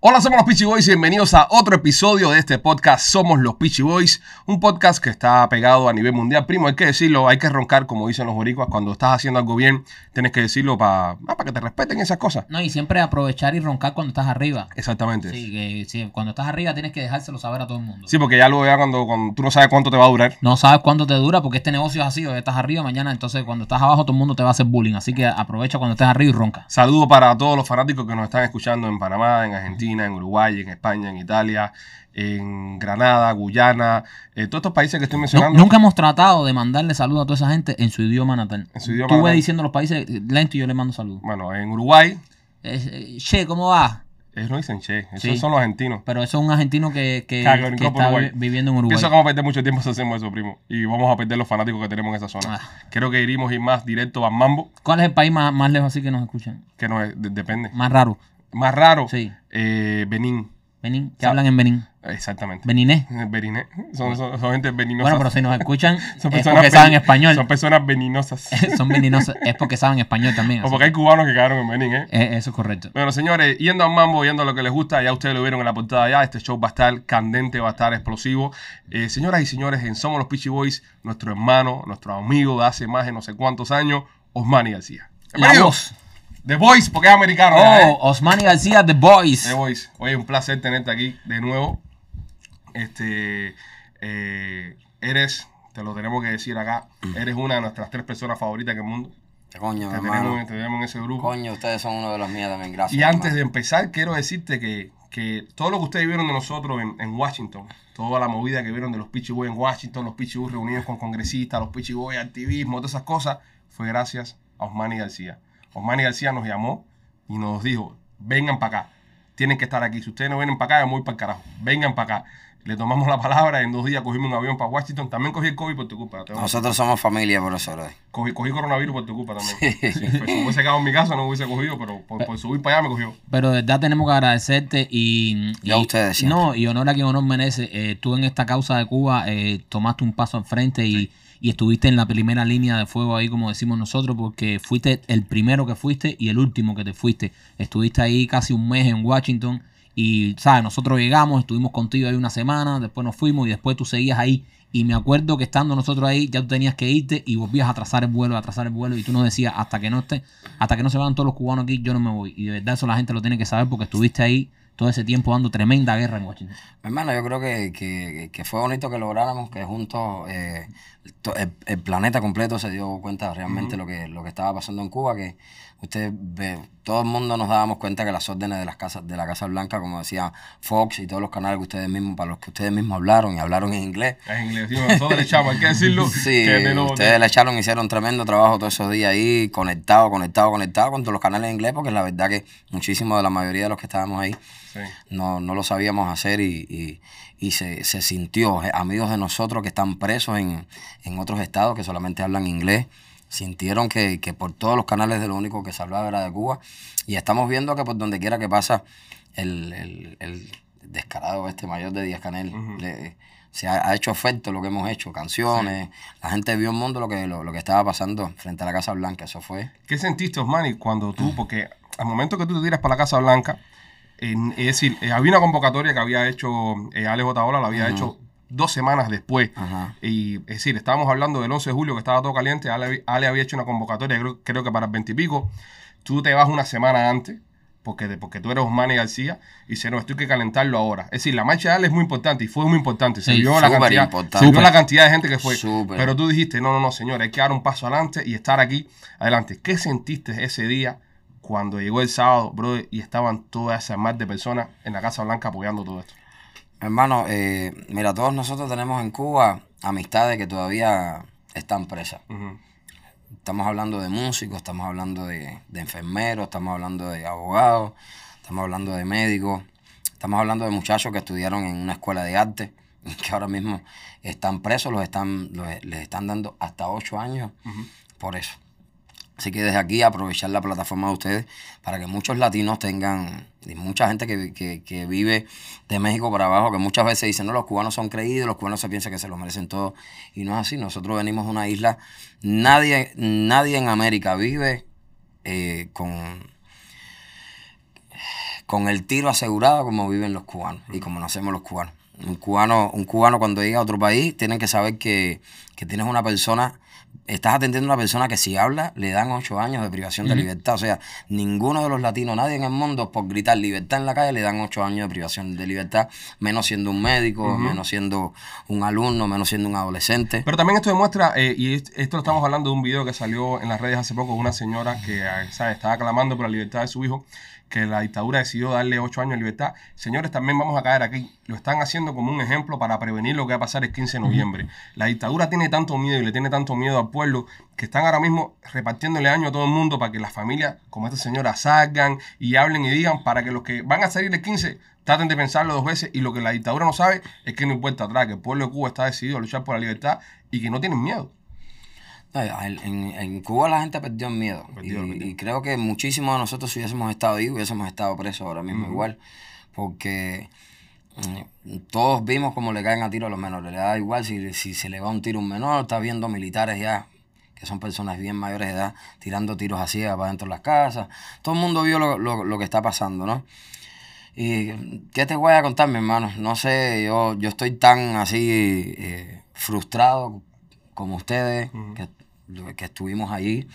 Hola, somos los Peachy Boys y bienvenidos a otro episodio de este podcast Somos los Peachy Boys, un podcast que está pegado a nivel mundial. Primo, hay que decirlo, hay que roncar, como dicen los boricuas, cuando estás haciendo algo bien, tienes que decirlo para que te respeten esas cosas. No, y siempre aprovechar y roncar cuando estás arriba. Exactamente. Sí, que sí, cuando estás arriba tienes que dejárselo saber a todo el mundo. Sí, porque ya luego ya cuando, cuando tú no sabes cuánto te va a durar. No sabes cuánto te dura porque este negocio es así, hoy estás arriba, mañana entonces cuando estás abajo todo el mundo te va a hacer bullying, así que aprovecha cuando estés arriba y ronca. Saludo para todos los fanáticos que nos están escuchando en Panamá, en Argentina, en Uruguay, en España, en Italia, en Granada, Guyana, eh, todos estos países que estoy mencionando. nunca hemos tratado de mandarle saludos a toda esa gente en su idioma natal. En su idioma Tú natal. diciendo los países lento y yo le mando saludos. Bueno, en Uruguay, Eh, eh, che, ¿cómo va? ellos no dicen che, esos Sí. son los argentinos. Pero eso es un argentino que, que, que está Uruguay. viviendo en Uruguay. Pienso que vamos a perder mucho tiempo si hacemos eso, primo. Y vamos a perder los fanáticos que tenemos en esa zona. Ah. Creo que iríamos ir más directo a Mambo, ¿Cuál es el país más, más lejos así que nos escuchan? que no es- de- depende. Más raro. Más raro, Sí. eh, Benín. Benín, que hablan en Benín. Exactamente. Beninés. Beniné. Son, son, son gente veninosa. Bueno, pero si nos escuchan son es porque saben español. Son personas veninosas. Son veninosos, es porque saben español también. o porque hay cubanos que quedaron en Benín, ¿eh? eh, eso es correcto. Bueno, señores, yendo a Mambo, yendo a lo que les gusta, ya ustedes lo vieron en la portada ya, este show va a estar candente, va a estar explosivo. Eh, señoras y señores, en Somos los Peachy Boys, nuestro hermano, nuestro amigo de hace más de no sé cuántos años, Osmani García. La voz. The Voice, porque es americano. ya, ¿eh? Oh, Osmani García, The Boys. The Voice. Oye, un placer tenerte aquí de nuevo. Este, eh, eres, te lo tenemos que decir acá, eres una de nuestras tres personas favoritas en el mundo. Coño, Te tenemos, te tenemos en ese grupo. Coño, ustedes son uno de los míos también, gracias. Y antes de empezar, quiero decirte que, que todo lo que ustedes vieron de nosotros en, en Washington, toda la movida que vieron de los Boys en Washington, los Boys reunidos con congresistas, los Boys activismo, todas esas cosas, fue gracias a Osmani García. Osmani García nos llamó y nos dijo, vengan para acá, tienen que estar aquí. Si ustedes no vienen para acá, yo me voy para el carajo. Vengan para acá. Le tomamos la palabra, en dos días cogimos un avión para Washington. También cogí el COVID por tu culpa. Nosotros somos familia, por eso. Cogí, cogí coronavirus por tu culpa también. Sí, pues, si hubiese quedado en mi casa, no hubiese cogido, pero por, por subir para allá me cogió. Pero de verdad tenemos que agradecerte y, Y a ustedes siempre. No, y honor a quien honor merece. Eh, tú en esta causa de Cuba eh, tomaste un paso al frente y, y estuviste en la primera línea de fuego ahí, como decimos nosotros, porque fuiste el primero que fuiste y el último que te fuiste. Estuviste ahí casi un mes en Washington y, ¿sabes? Nosotros llegamos, estuvimos contigo ahí una semana, después nos fuimos y después tú seguías ahí. Y me acuerdo que estando nosotros ahí, ya tú tenías que irte y volvías a trazar el vuelo, a trazar el vuelo. Y tú nos decías, hasta que no esté, hasta que no se vayan todos los cubanos aquí, yo no me voy. Y de verdad eso la gente lo tiene que saber porque estuviste ahí todo ese tiempo dando tremenda guerra en Washington. Hermano, yo creo que, que, que fue bonito que lográramos que juntos eh, el, el planeta completo se dio cuenta realmente lo, que, lo que estaba pasando en Cuba, que usted ve, todo el mundo nos dábamos cuenta que las órdenes de las casas de la Casa Blanca, como decía Fox y todos los canales que ustedes mismos, para los que ustedes mismos hablaron y hablaron en inglés, Es inglés, tío, nosotros le echamos, hay que decirlo. Sí, que de lo- ustedes le echaron, hicieron tremendo trabajo todos esos días ahí, conectado, conectado, conectado con todos los canales en inglés, porque la verdad que muchísimo de la mayoría de los que estábamos ahí Sí. no, no lo sabíamos hacer y, y- y se, se sintió. eh, Amigos de nosotros que están presos en, en otros estados que solamente hablan inglés, sintieron que, que por todos los canales de lo único que se hablaba era de Cuba. Y estamos viendo que por donde quiera que pasa, el, el- el descarado este mayor de Díaz Canel le- se ha, ha hecho efecto lo que hemos hecho, canciones. La gente vio un mundo lo que, lo, lo que estaba pasando frente a la Casa Blanca. Eso fue. ¿Qué sentiste, Osmani, cuando tú, porque al momento que tú te tiras para la Casa Blanca, en- es decir, eh, había una convocatoria que había hecho eh, Alex Otaola, la había hecho dos semanas después. Ajá. Y es decir, estábamos hablando del 11 de julio que estaba todo caliente. Ale, Ale había hecho una convocatoria, creo, creo que para el 20 y pico. Tú te vas una semana antes, porque, porque tú eres Osmani García, y dice, no, esto hay que calentarlo ahora. Es decir, la marcha de Ale es muy importante y fue muy importante. Se Sí, vio la súper cantidad, importante. se vio Súper. la cantidad de gente que fue. Pero tú dijiste, no, no, no, señor, hay que dar un paso adelante y estar aquí adelante. ¿Qué sentiste ese día cuando llegó el sábado, bro, y estaban todas esas más de personas en la Casa Blanca apoyando todo esto? Hermano, eh, mira, todos nosotros tenemos en Cuba amistades que todavía están presas. Estamos hablando de músicos, estamos hablando de, de enfermeros, estamos hablando de abogados, estamos hablando de médicos, estamos hablando de muchachos que estudiaron en una escuela de arte, que ahora mismo están presos, los están, los- les están dando hasta ocho años por eso. Así que desde aquí aprovechar la plataforma de ustedes para que muchos latinos tengan, y mucha gente que, que- vive de México para abajo, que muchas veces dicen, no, los cubanos son creídos, los cubanos se piensan que se lo merecen todo. Y no es así, nosotros venimos de una isla, nadie, nadie en América vive eh, con, con el tiro asegurado como viven los cubanos y como nacemos los cubanos. Un cubano, un cubano cuando llega a otro país tiene que saber que, que tienes una persona, estás atendiendo a una persona que si habla le dan ocho años de privación de libertad. O sea, ninguno de los latinos, nadie en el mundo por gritar libertad en la calle le dan ocho años de privación de libertad, menos siendo un médico, menos siendo un alumno, menos siendo un adolescente. Pero también esto demuestra, eh, y est- esto lo estamos hablando de un video que salió en las redes hace poco de una señora que eh, ¿sabes? estaba clamando por la libertad de su hijo, que la dictadura decidió darle ocho años de libertad. Señores, también vamos a caer aquí. Lo están haciendo como un ejemplo para prevenir lo que va a pasar el 15 de noviembre. La dictadura tiene tanto miedo y le tiene tanto miedo al pueblo que están ahora mismo repartiéndole año a todo el mundo para que las familias como esta señora salgan y hablen y digan para que los que van a salir el 15 traten de pensarlo dos veces y lo que la dictadura no sabe es que no importa atrás, que el pueblo de Cuba está decidido a luchar por la libertad y que no tienen miedo. En, en- Cuba la gente perdió el miedo. Perdió, y, perdió. y creo que muchísimos de nosotros, si hubiésemos estado ahí, hubiésemos estado presos ahora mismo igual. Porque mm, todos vimos cómo le caen a tiro a los menores. Le da igual si, si se le va un tiro a un menor, está viendo militares ya, que son personas bien mayores de edad, tirando tiros así para dentro de las casas. Todo el mundo vio lo, lo- lo que está pasando, ¿no? Y qué te voy a contar, mi hermano. No sé, yo, yo estoy tan así eh, frustrado como ustedes, que, que estuvimos allí,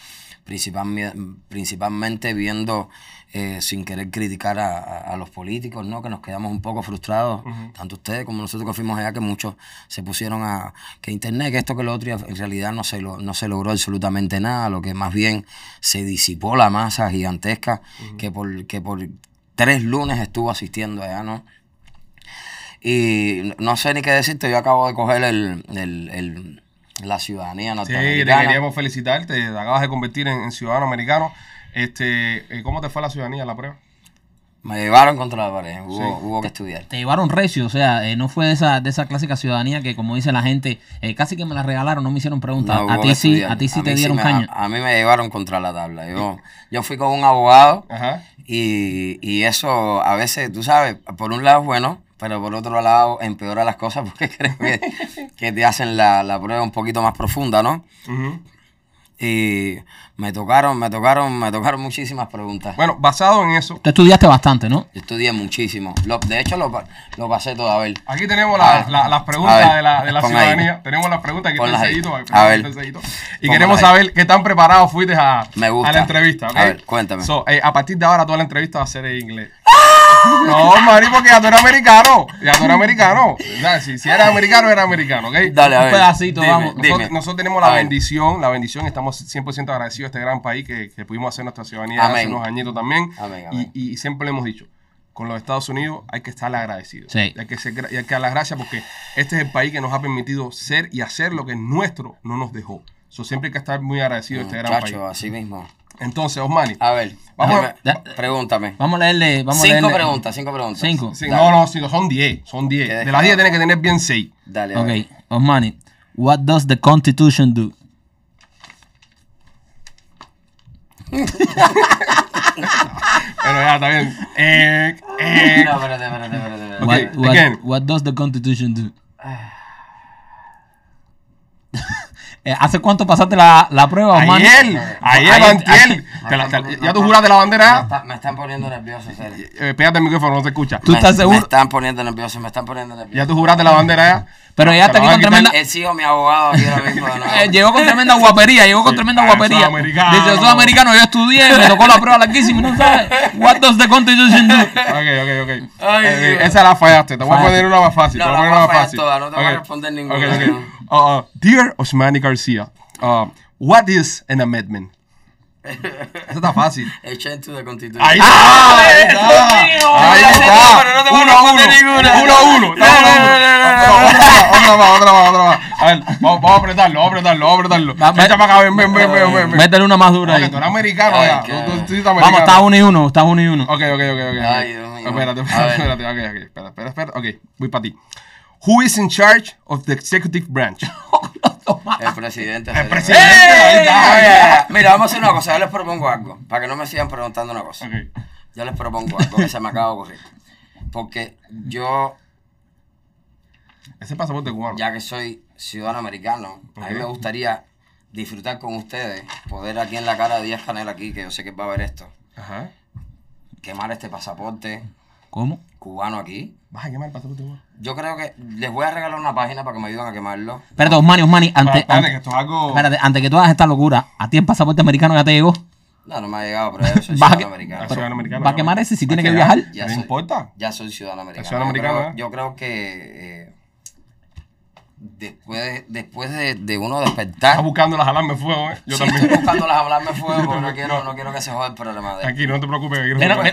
principalmente, principalmente viendo, eh, sin querer criticar a, los políticos, ¿no? que nos quedamos un poco frustrados, tanto ustedes como nosotros que fuimos allá, que muchos se pusieron a que internet, que esto, que lo otro, y en realidad no se, lo, no se logró absolutamente nada, lo que más bien se disipó la masa gigantesca que, por, que por tres lunes estuvo asistiendo allá, ¿no? Y no sé ni qué decirte, yo acabo de coger el, el- el- la ciudadanía Sí, te norteamericana. queríamos felicitarte, te acabas de convertir en, en ciudadano americano. Este, eh, ¿Cómo te fue la ciudadanía, la prueba? Me llevaron contra la pared, hubo, Sí. hubo que estudiar. Te llevaron recio, o sea, eh, no fue de esa, de esa clásica ciudadanía que, como dice la gente, eh, casi que me la regalaron, no me hicieron preguntas. No, a ti sí, a ti sí A te dieron me- caña. A, a mí me llevaron contra la tabla. Yo, yo fui con un abogado Ajá. y, y eso a veces, tú sabes, por un lado es bueno, pero por otro lado empeora las cosas porque creo que, que te hacen la, la prueba un poquito más profunda, ¿no? Ujú. Y me tocaron, me tocaron, me tocaron muchísimas preguntas. Bueno, basado en eso, Tú estudiaste bastante, ¿no? Yo estudié muchísimo. Lo- de hecho, lo, lo pasé todo a ver. aquí tenemos A la- ver. la- las A preguntas de la, de la pon ahí. ciudadanía. Tenemos las preguntas, aquí está el sellito. A ver. Y queremos ahí. saber qué tan preparado fuiste a, Me gusta. a la entrevista. ¿ok? A ver, cuéntame. So, eh, a partir de ahora, toda la entrevista va a ser en inglés. No, Mari, porque ya tú eres americano. Ya tú eres americano. O sea, si, si eres americano, eres americano, ¿ok? Dale, a Un ver. pedacito, dime, vamos. dime. Nosotros, nosotros tenemos A la ver. bendición, la bendición, estamos 100% agradecidos a este gran país que, que pudimos hacer nuestra ciudadanía hace Amén. unos añitos también. Amén, Y- amén. Y, siempre le hemos dicho, con los Estados Unidos hay que estar agradecidos. Sí. Y hay que, ser hay que dar las gracias porque este es el país que nos ha permitido ser y hacer lo que nuestro no nos dejó. So, siempre hay que estar muy agradecidos a este gran Muchacho, país. así mismo. Entonces, Osmani, A ver, Vamos a- pregúntame. Vamos a leerle. Vamos a Cinco leerle. preguntas, cinco preguntas. Cinco. sí, no, no, no, son 10, son 10. Qué De las 10 descarado. tienes que tener bien 6. Dale, a ver. Ok, Osmani, what does the Constitution do? Bueno, ya, está bien. Eh, eh, No, espérate, espérate, espérate. espérate. Ok, what, what- again. what does the Constitution do? Eh, ¿Hace cuánto pasaste la, la prueba, Osmani? ayer, ayer, Ayer- te- ya tú juraste la Me, bandera. está- me están poniendo nervioso, serio. Eh, pégate el micrófono, no te escucha. ¿Tú Me- estás Me seguro? están poniendo nervioso, me están poniendo nervioso. Ya tú juraste la bandera ya. Pero ya Te está aquí con tremenda... Exijo mi abogado aquí ahora mismo de nuevo. Eh, llegó con tremenda guapería, llegó con tremenda Ah, guapería. Dice, yo soy americano, yo estudié, me tocó la prueba larguísima no sabes. What does the Constitution do? Ok, ok, ok. Eh, Dios. esa la fallaste. Te voy a poner una más fácil. Te voy a poner una más fácil. no te voy a responder ninguna. Uh, uh, Dear Osmani García, uh, what is an amendment? Eso está fácil. A change to the constitution. Ahí está. Ahí está. Ahí está. pero no te Uno a uno. ninguna. Uno a uno. No, Estamos no, a uno. no, no, no, no. Otra más, otra más, otra más. A ver, vamos, vamos a apretarlo, vamos a apretarlo, vamos a apretarlo. Echa para acá, ven, ven, ven, ven, ven. Métele una más dura ahí. tú eres americano ya. Vamos, americano. Estados Unidos uno, Estados Unidos uno. Ok, ok, ok, ok. Ay, Dios mío. Espérate, espérate, ok, ok. Espera, espera, espera. Ok, voy para ti. Who is in charge of the executive branch? El presidente. El presidente. ¡Eh! Mira, vamos a hacer una cosa. Yo les propongo algo. Para que no me sigan preguntando una cosa. Yo les propongo algo que se me acaba de ocurrir. Porque yo, Ese pasaporte cubano. ya que soy ciudadano americano, a mí me gustaría disfrutar con ustedes, poder aquí en la cara de Díaz Canel aquí, que yo sé que va a ver esto, Ajá. quemar este pasaporte ¿Cómo? Cubano aquí. Vas a quemar el pasaporte cubano. Yo creo que les voy a regalar una página para que me ayuden a quemarlo. Espérate, Osmani, Osmani, antes, Espérate, que esto es algo. espérate, antes que tú hagas esta locura, ¿a ti el pasaporte americano ya te llegó? No, no me ha llegado, pero yo soy ciudadano que- americano. Ciudadano americano, ¿Va a ¿no? quemar ese si tiene que viajar? Ya no soy- importa. Ya soy ciudadano americano. ciudadano yo, creo, americano, ¿eh? yo creo que eh, después, de, después de, de uno despertar, Estás buscando las alarmas de fuego, ¿eh? Yo sí, también. estoy buscando las hablarme fuego porque no quiero, no quiero que se joda el programa de Aquí, no te preocupes.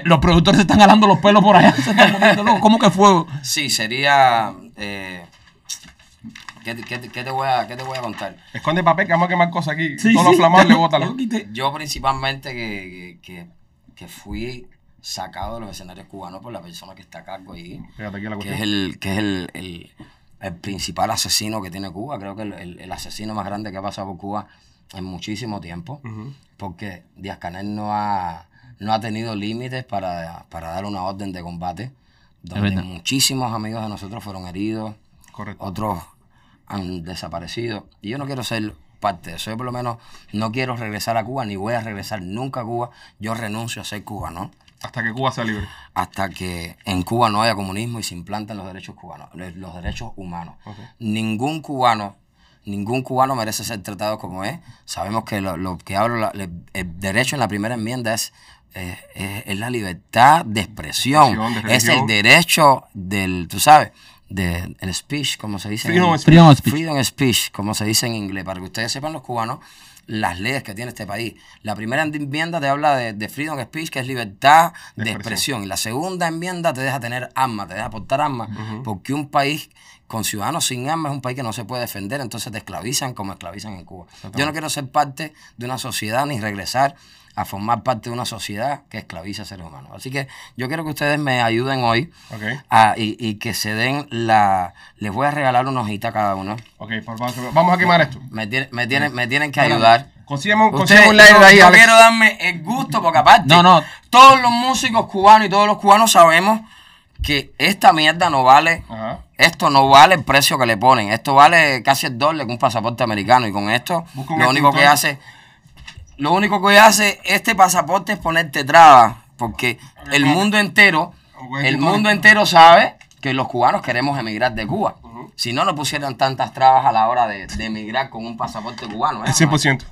los productores se están jalando los pelos por allá. Se están moviendo locos. ¿Cómo que fuego? Sí, sería... Eh, ¿qué, te- qué qué te voy a, ¿Qué te voy a contar? Esconde papel que vamos a quemar cosas aquí. Sí, Todos sí, lo- bótalo. Yo principalmente que, que, que, fui sacado de los escenarios cubanos por la persona que está a cargo ahí. Fíjate aquí la que es cuestión. el, que es el, el- el principal asesino que tiene Cuba. Creo que el, el- el asesino más grande que ha pasado por Cuba en muchísimo tiempo. Porque Díaz Canel no ha, no ha tenido límites para, para dar una orden de combate. Donde muchísimos amigos de nosotros fueron heridos, Correcto. otros han desaparecido. Y yo no quiero ser parte de eso. Yo por lo menos no quiero regresar a Cuba, ni voy a regresar nunca a Cuba. Yo renuncio a ser cubano Hasta que Cuba sea libre. hasta que en Cuba no haya comunismo y se implanten los derechos cubanos, le- los derechos humanos. Ningún cubano, ningún cubano merece ser tratado como es. Sabemos que lo, lo que hablo, la- le- el derecho en la primera enmienda es, eh, es, es la libertad de expresión, de es el derecho del, tú sabes, del el speech, como se dice. en- Freedom of Freedom of speech. Freedom of speech, como se dice en inglés, para que ustedes sepan los cubanos las leyes que tiene este país. La primera enmienda te habla de, de freedom of speech, que es libertad de, De expresión. Y la segunda enmienda te deja tener armas, te deja portar armas, porque un país con ciudadanos sin armas es un país que no se puede defender, entonces te esclavizan como esclavizan en Cuba. Yo no quiero ser parte de una sociedad ni regresar a formar parte de una sociedad que esclaviza a seres humanos. Así que yo quiero que ustedes me ayuden hoy a- y, y que se den la... Les voy a regalar una hojita a cada uno. Ok, por favor, vamos a quemar esto. Me, tiene- me, tienen, me tienen que ayudar. Consígueme un, lighter ahí, yo quiero darme el gusto porque aparte No, no. todos los músicos cubanos y todos los cubanos sabemos que esta mierda no vale Ajá. esto no vale el precio que le ponen esto vale casi el doble que un pasaporte americano y con esto lo único que hace lo único que hace este pasaporte es ponerte trabas porque el mundo entero el mundo entero sabe que los cubanos queremos emigrar de Cuba si no nos pusieran tantas trabas a la hora de, de emigrar con un pasaporte cubano ¿eh? El 100%.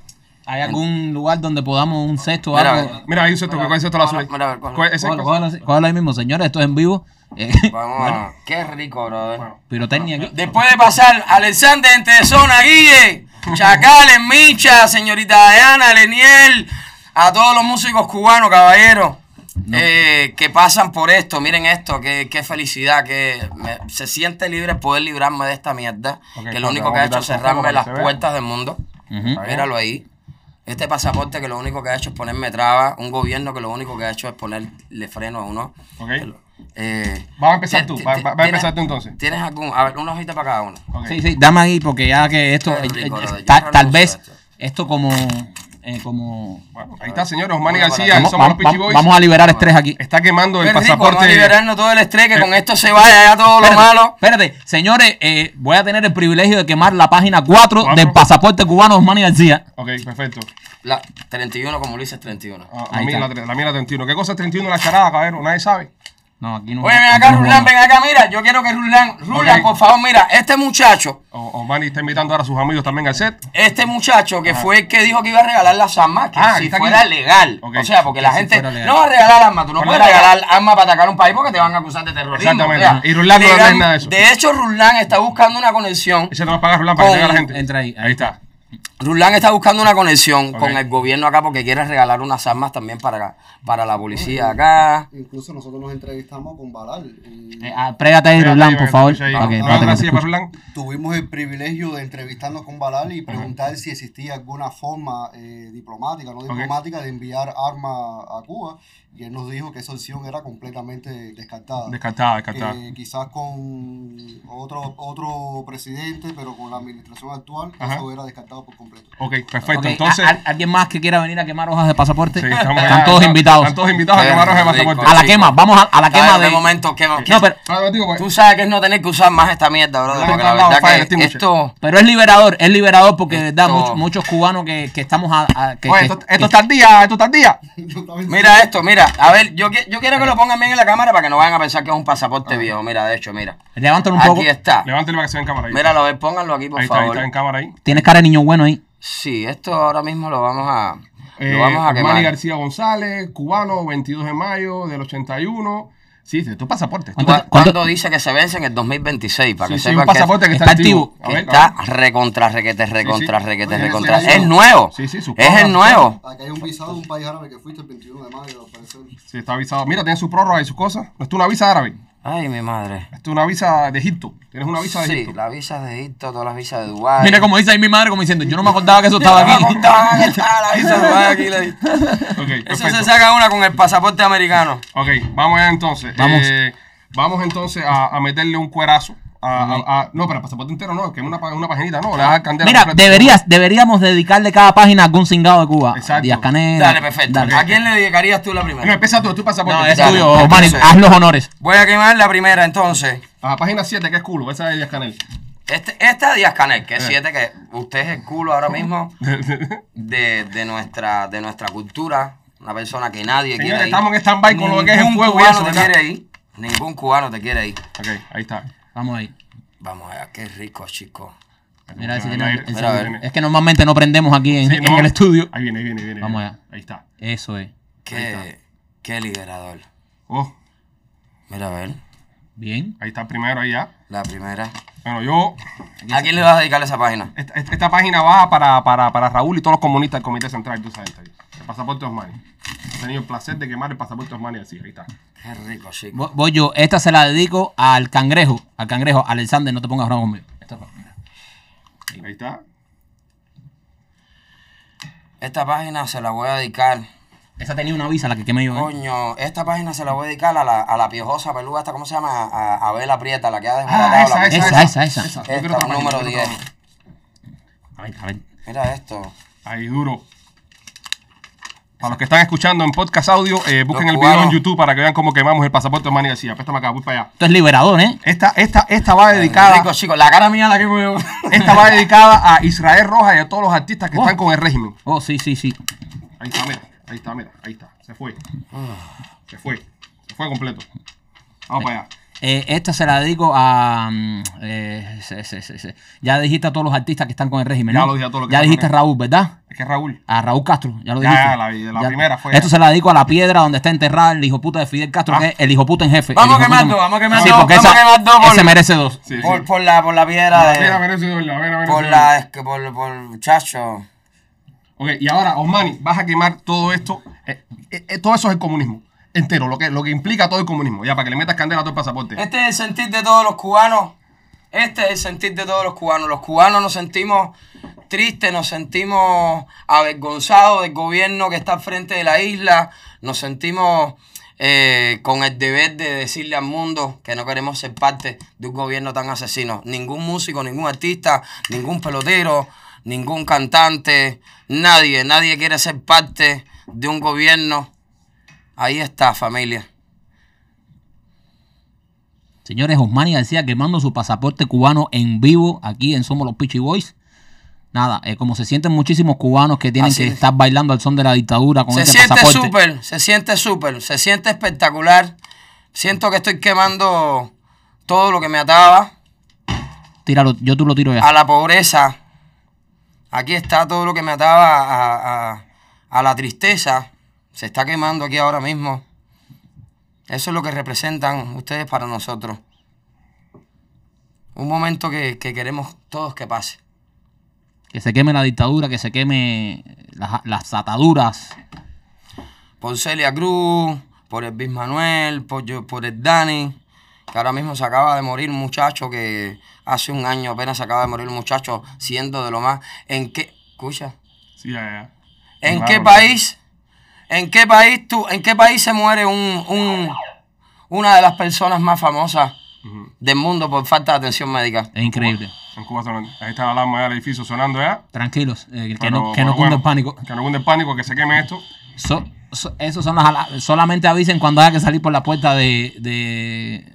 ¿Hay algún lugar donde podamos un cesto o Mira, algo? Mira, ahí un cesto, ¿cuál es esto? La azul cógelo. Ahí mismo, señores. Esto es en vivo. Eh, Vamos a... Qué rico, brother. pirotecnia aquí. Después de pasar Alexander entre zona, Guille, Chacales, Micha, señorita Diana, Leniel, a todos los músicos cubanos, caballeros, eh, que pasan por esto. Miren esto, qué, qué felicidad, que me- se siente libre poder librarme de esta mierda, que lo único que ha hecho es cerrarme las puertas del mundo. Ujú. Míralo ahí. Este pasaporte que lo único que ha hecho es ponerme trabas, un gobierno que lo único que ha hecho es ponerle freno a uno. Ok. Eh, Vamos a empezar tú, va- a ¿tienes- empezar tú entonces. ¿Tienes algún, a ver, una hojita para cada uno? Sí, sí, dame ahí porque ya que esto, eh, rico, eh, tal, vez esto. esto como, eh, como Bueno, ahí está, señores. Osmani Vamos García, vamos, somos los vamos- Boys. vamos a liberar estrés aquí. Está quemando el Qué rico, pasaporte. vamos a liberarnos todo el estrés, que con esto se vaya ya todo lo malo. espérate, señores, eh, voy a tener el privilegio de quemar la página 4 ¿Cuatro? del pasaporte cubano de Osmani García. Ok, perfecto. La 31, como Luis es 31. Ah, la, mía, la, la mía la 31. ¿Qué cosa es 31 la charada, cabrón? Nadie sabe. No, aquí no. Oye, ven acá, Rulán, ven acá, mira. Yo quiero que Rulán, Rulán, por favor, mira, este muchacho, O, Osmani está invitando ahora a sus amigos también al set. este muchacho que fue el que dijo que iba a regalar las armas, que Ah, si está fuera aquí. legal. O sea, porque Que la si gente no va a regalar armas, tú no puedes la- regalar armas para atacar un país porque te van a acusar de terrorismo. Exactamente. o sea, Y Rulán no hace nada de eso. De hecho, Rulán está buscando una conexión Ese no va a pagar Rulán para que tenga la gente. entra ahí Ahí está. Rulán está buscando una conexión Ok. con el gobierno acá porque quiere regalar unas armas también para, para la policía acá. Incluso nosotros nos entrevistamos con Balal y Eh, ah, prégate ahí, Rulán, ahí, por favor. escucha ahí. Ok, Vamos, espérate que gracias. Rulán. tuvimos el privilegio de entrevistarnos con Balal y preguntar si existía alguna forma eh, diplomática, no diplomática, de enviar armas a Cuba. Y él nos dijo que esa opción era completamente descartada. Descartada, descartada. Que quizás con otro otro presidente, pero con la administración actual, Ajá. eso era descartado por completo. Completo. Ok, perfecto. Entonces, ¿a- a- ¿Alguien más que quiera venir a quemar hojas de pasaporte? sí, estamos Están ya- todos invitados. Están todos invitados a Qué quemaros de rico. pasaporte. A la quema, vamos a, a la quema ¿Sabes de... de momento que No, pero, Ah, pues, Tú sabes que es no tener que usar más esta mierda, bro. Dale, Porque la al lado, verdad fire que extinguisher. esto... pero es liberador, es liberador porque de verdad muchos, muchos cubanos que, que estamos a... a- que, Oye, esto, está al día, esto está al día. Mira esto, mira. A ver, yo, yo quiero que lo pongan bien en la cámara para que no vayan a pensar que es un pasaporte viejo. Mira, de hecho, mira. levántalo un poco. Aquí está. Levántelo para que se vea en cámara ahí. Míralo, a ver, pónganlo aquí, por está, ahí favor. está en cámara ahí. Tienes cara de niño bueno ahí. Sí, esto ahora mismo lo vamos a, Eh, lo vamos a Manny quemar. García González, cubano, 22 de mayo del 81. Sí, sí, tu pasaporte. ¿Cuánto- ¿Cu- cuánto- ¿Cuándo dice que se vence en el 2026? Para Sí, que sí, un sepan pasaporte que está, está activo. activo. A ver, que está recontra, requete, recontra, sí. requete, Oye, recontra. Es nuevo. Sí, sí, su es el nuevo. Aquí hay un visado de un país árabe que fuiste el 21 de mayo, al parecer. Sí, está avisado. Mira, tiene su prórroga y sus cosas. ¿No es una visa árabe? Ay, mi madre. Esto es una visa de Egipto. Tienes una visa de Sí, Egipto. las visas de Egipto, todas las visas de Dubái. Mira como dice ahí mi madre, como diciendo, yo no me acordaba que eso estaba aquí. No, que está la visa de Dubái aquí, Eso perfecto. se saca una con el pasaporte americano. Ok, vamos allá entonces. Vamos. Eh, vamos entonces a, a meterle un cuerazo. A, a- a- no, pero el pasaporte entero no, que es una, una paginita, no. Le das al candela Mira, completa. deberías, deberíamos dedicarle cada página a algún cingado de Cuba. Exacto. Díaz Canel. Dale, perfecto. Dale. ¿A quién le dedicarías tú la No, primera? empieza tú, tu pasaporte. No, es Dale. tuyo, Dale. Manny, Entonces- haz los honores. Voy a quemar la primera entonces. A la página 7, que es culo, esa es de Díaz Canel. Este, esta Díaz Canel, Eh. que es 7, que usted es el culo ahora mismo de, de nuestra, de nuestra cultura. Una persona que nadie Señores, quiere ir. estamos en stand-by con lo que es el Ningún fuego y cubano eso, te quiere ir. Ningún cubano te quiere ir. ok, ahí está. Vamos ahí. Vamos allá, qué rico, chico. Mira, El tiene- Mira, a ver. es que normalmente no prendemos aquí en, Sí, en no. el estudio. Ahí viene, ahí viene, ahí viene. Vamos allá. Ahí está. Eso es. Qué, qué liberador. Oh, Mira, a ver, Bien. ahí está el primero, ahí ya. la primera. Bueno, yo. ¿A quién le vas a dedicar esa página? Esta, esta- esta página va para, para, para Raúl y todos los comunistas del Comité Central, tú sabes. ahí. Pasaporte Osmani. He tenido el placer de quemar el pasaporte Osmani así, ahí está. Qué rico, chico. Vo- Voy yo. Esta se la dedico al cangrejo. Al cangrejo. Alexander, no te pongas bravo conmigo. Esta es para- Ahí está. Esta página se la voy a dedicar. Esa tenía una visa, la que quemé yo. ¿eh? Coño, esta página se la voy a dedicar a la, a la piojosa peluda, esta, ¿cómo se llama? A, a Abel Prieta, la que ha desbaratado Ah, esa, la esa, Esa, esa, esa. Yo quiero Esta, otra página, número yo quiero 10. otra. A ver, a ver. Mira esto. Ahí duro. Para los que están escuchando en podcast audio, eh, busquen el video en. YouTube para que vean cómo quemamos el pasaporte Osmani García. Préstame acá, voy para allá. Esto es liberador, ¿eh? Esta, esta, esta va dedicada. Rico, chicos, la cara mía la que voy Esta va dedicada a Israel Rojas y a todos los artistas que Oh. están con el régimen. Oh, sí, sí, sí. Ahí está, mira. Ahí está, mira. Ahí está. Se fue. Se fue. Se fue completo. Vamos para allá. Eh, esta se la dedico a. mm, eh, se- se- se- se- Ya dijiste a todos los artistas que están con el régimen. Ya ¿no? lo dije a todos los que Ya dijiste a Raúl, ¿verdad? Es que Raúl. A Raúl Castro, ya lo dijiste. ya, la- la primera fue- Esto se la dedico a la piedra donde está enterrado el hijo puta de Fidel Castro, Ah. que es el hijo puta en jefe. Vamos a quemar dos, vamos a quemar Sí, dos, porque vamos esa- a quemar dos por- Ese merece dos. Sí, por, sí. por la, por la piedra merece verlo, a ver, a ver, Por a ver. la. es que Por, por chacho. Ok, y ahora, Osmani, vas a quemar todo esto. eh, eh, todo eso es el comunismo. Entero, lo que, lo que implica todo el comunismo. Ya, para que le metas candela a todo el pasaporte. Este es el sentir de todos los cubanos. Este es el sentir de todos los cubanos. Los cubanos nos sentimos tristes, nos sentimos avergonzados del gobierno que está al frente de la isla. Nos sentimos eh, con el deber de decirle al mundo que no queremos ser parte de un gobierno tan asesino. Ningún músico, ningún artista, ningún pelotero, ningún cantante, nadie, nadie quiere ser parte de un gobierno. Ahí está, familia. Señores, Osmani García quemando su pasaporte cubano en vivo aquí en Somos los Pichi Boys. Nada, eh, como se sienten muchísimos cubanos que tienen Así que es. estar bailando al son de la dictadura con Se ese siente pasaporte. súper, se siente súper, se siente espectacular. Siento que estoy quemando todo lo que me ataba Tíralo, yo tú lo tiro ya. a la pobreza. Aquí está todo lo que me ataba a, a- a la tristeza. Se está quemando aquí ahora mismo. Eso es lo que representan ustedes para nosotros. Un momento que, que queremos todos que pase. Que se queme la dictadura, que se queme las, las ataduras. por Celia Cruz, por el Bis Manuel, por, yo- por el Dani, que ahora mismo se acaba de morir un muchacho que hace un año apenas se acaba de morir un muchacho siendo de lo más. ¿En qué? Escucha. Sí, ya, ya. ¿En Claro, qué país? ¿En qué país tú, en qué país se muere un, un- una de las personas más famosas del mundo por falta de atención médica? Es increíble. En Cuba sonando. Ahí está la alarma del edificio sonando ya. Tranquilos, eh, que, Pero, no, que no cunde bueno, el pánico. Que no cunde el pánico, que se queme esto. So- so- esos son las solamente avisen cuando haya que salir por la puerta de, de-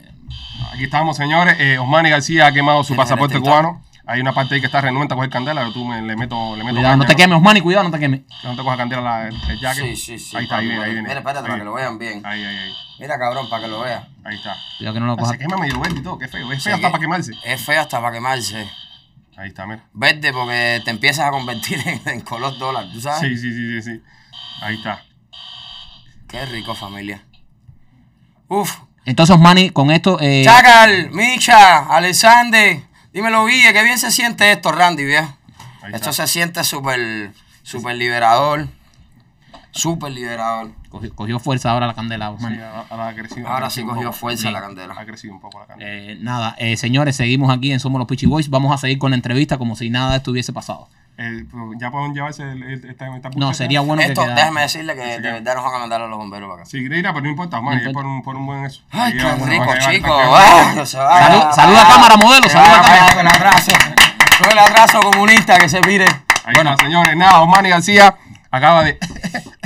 Aquí estamos, señores. Eh, Osmani García ha quemado su pasaporte cubano. Hay una parte ahí que está renuente a coger candela, pero tú me, le meto, le meto Cuidado, no te quemes, Osmani, cuidado, no te quemes. No te coja candela la, el, el jacket. Sí, sí, sí. Ahí está, ahí viene, ahí viene. Mira, espérate Ahí para que lo vean bien. Ahí, ahí, ahí. Mira, cabrón, para que lo vean. Ahí está. Cuidado que no lo cojas. Se quema medio verde y todo, qué feo. Es feo hasta que- para quemarse. Es feo hasta para quemarse. Ahí está, mira. Verde porque te empiezas a convertir en, en color dólar, ¿tú sabes? Sí, sí, sí, sí, sí. Ahí está. Qué rico, familia. Uf. Entonces, Osmani, con esto. eh, Chacal, Micha, Alexander, dímelo, Guille, qué bien se siente esto, Randy, viejo. Ahí Esto se siente súper, súper liberador. Súper liberador. cogió, cogió fuerza ahora la candela, Sí, ahora, ahora ha crecido. Ahora ha sí cogió poco. fuerza Sí. la candela. Ha crecido un poco la candela. Eh, nada, eh, señores, seguimos aquí en Somos los Pitchy Boys. Vamos a seguir con la entrevista como si nada estuviese pasado. Eh, pero ya pueden llevarse el, el- esta, esta No, sería bueno que Esto, quedara. déjame decirle que de verdad nos van a mandar a los bomberos para acá. Sí, Greira, pero no importa, man. No por un, por un buen eso. Ay, Ahí qué vamos, rico, vamos a llevar chico. esta- se va. Salud- saluda a cámara, modelo, Se saluda a cámara. el atraso. Con el atraso comunista que se mire. Ahí está, señores. Nada, Osmani García acaba de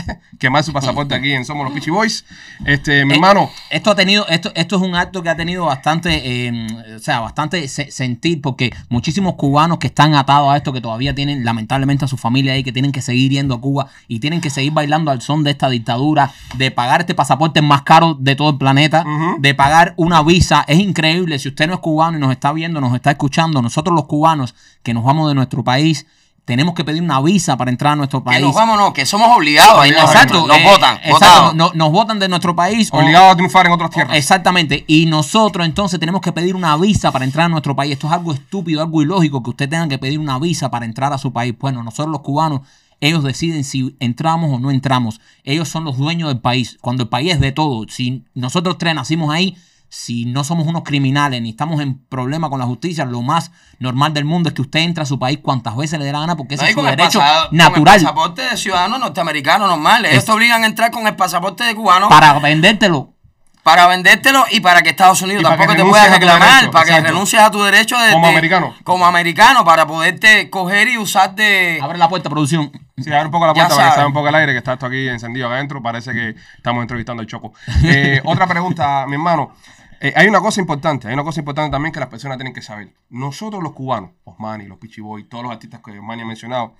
quemar su pasaporte aquí en Somos los Pitchy Boys. Este, mi Eh, hermano, Esto ha tenido, esto, esto es un acto que ha tenido bastante, eh, o sea, bastante se- sentir, porque muchísimos cubanos que están atados a esto, que todavía tienen lamentablemente a su familia ahí, que tienen que seguir yendo a Cuba y tienen que seguir bailando al son de esta dictadura, de pagar este pasaporte más caro de todo el planeta, de pagar una visa. Es increíble, si usted no es cubano y nos está viendo, nos está escuchando, nosotros los cubanos que nos vamos de nuestro país, tenemos que pedir una visa para entrar a nuestro Que país. nos vamos, no, que somos obligados. Exacto, nos eh, votan. exacto, no- nos votan de nuestro país. o- obligado a triunfar en otras tierras. Exactamente. Y nosotros entonces tenemos que pedir una visa para entrar a nuestro país. Esto es algo estúpido, algo ilógico que usted tenga que pedir una visa para entrar a su país. Bueno, nosotros los cubanos, ellos deciden si entramos o no entramos. Ellos son los dueños del país. Cuando el país es de todo. Si nosotros tres nacimos ahí, si no somos unos criminales ni estamos en problema con la justicia, lo más normal del mundo es que usted entre a su país cuantas veces le dé la gana porque ese No, es su derecho pasa- con natural el pasaporte de ciudadano norteamericano normal. Ellos Es- te obligan a entrar con el pasaporte de cubano para vendértelo. para vendértelo y para que Estados Unidos Y tampoco te pueda reclamar, derecho, para que renuncies a tu derecho de, Como de- americano. Como americano, para poderte coger y usar de... Abre la puerta, producción. Sí, abre un poco la puerta para que salga un poco el aire, que está esto aquí encendido acá adentro. Parece que estamos entrevistando al Choco. Eh, otra pregunta, mi hermano. Eh, hay una cosa importante, hay una cosa importante también que las personas tienen que saber. Nosotros los cubanos, Osmani, los Pichi Boys, todos los artistas que Osmani ha mencionado,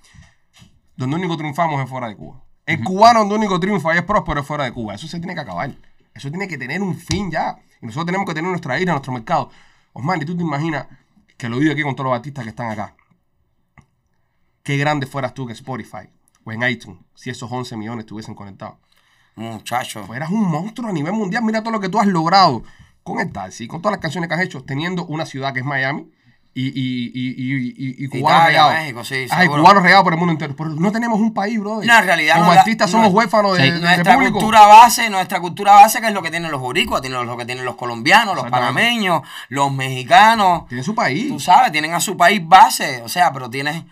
donde único triunfamos es fuera de Cuba. El cubano donde único triunfa y es próspero es fuera de Cuba. Eso se tiene que acabar. Eso tiene que tener un fin ya. Y nosotros tenemos que tener nuestra isla, nuestro mercado. Osmani, tú te imaginas que lo digo aquí con todos los artistas que están acá. Qué grande fueras tú que Spotify o en iTunes si esos 11 millones estuviesen conectados. Muchacho. Fueras un monstruo a nivel mundial. Mira todo lo que tú has logrado con el Taxi, con todas las canciones que has hecho, teniendo una ciudad que es Miami y, y, y, y, y- cubanos regados. Sí, cubanos regados por el mundo entero. Pero no tenemos un país, bro. No, en realidad Como no artistas no- somos huérfanos de, de- nuestra cultura base, nuestra cultura base que es lo que tienen los boricuas, tienen lo que tienen los colombianos, los panameños, los mexicanos. Tiene su país. Tú sabes, tienen a su país base, o sea, pero tienes,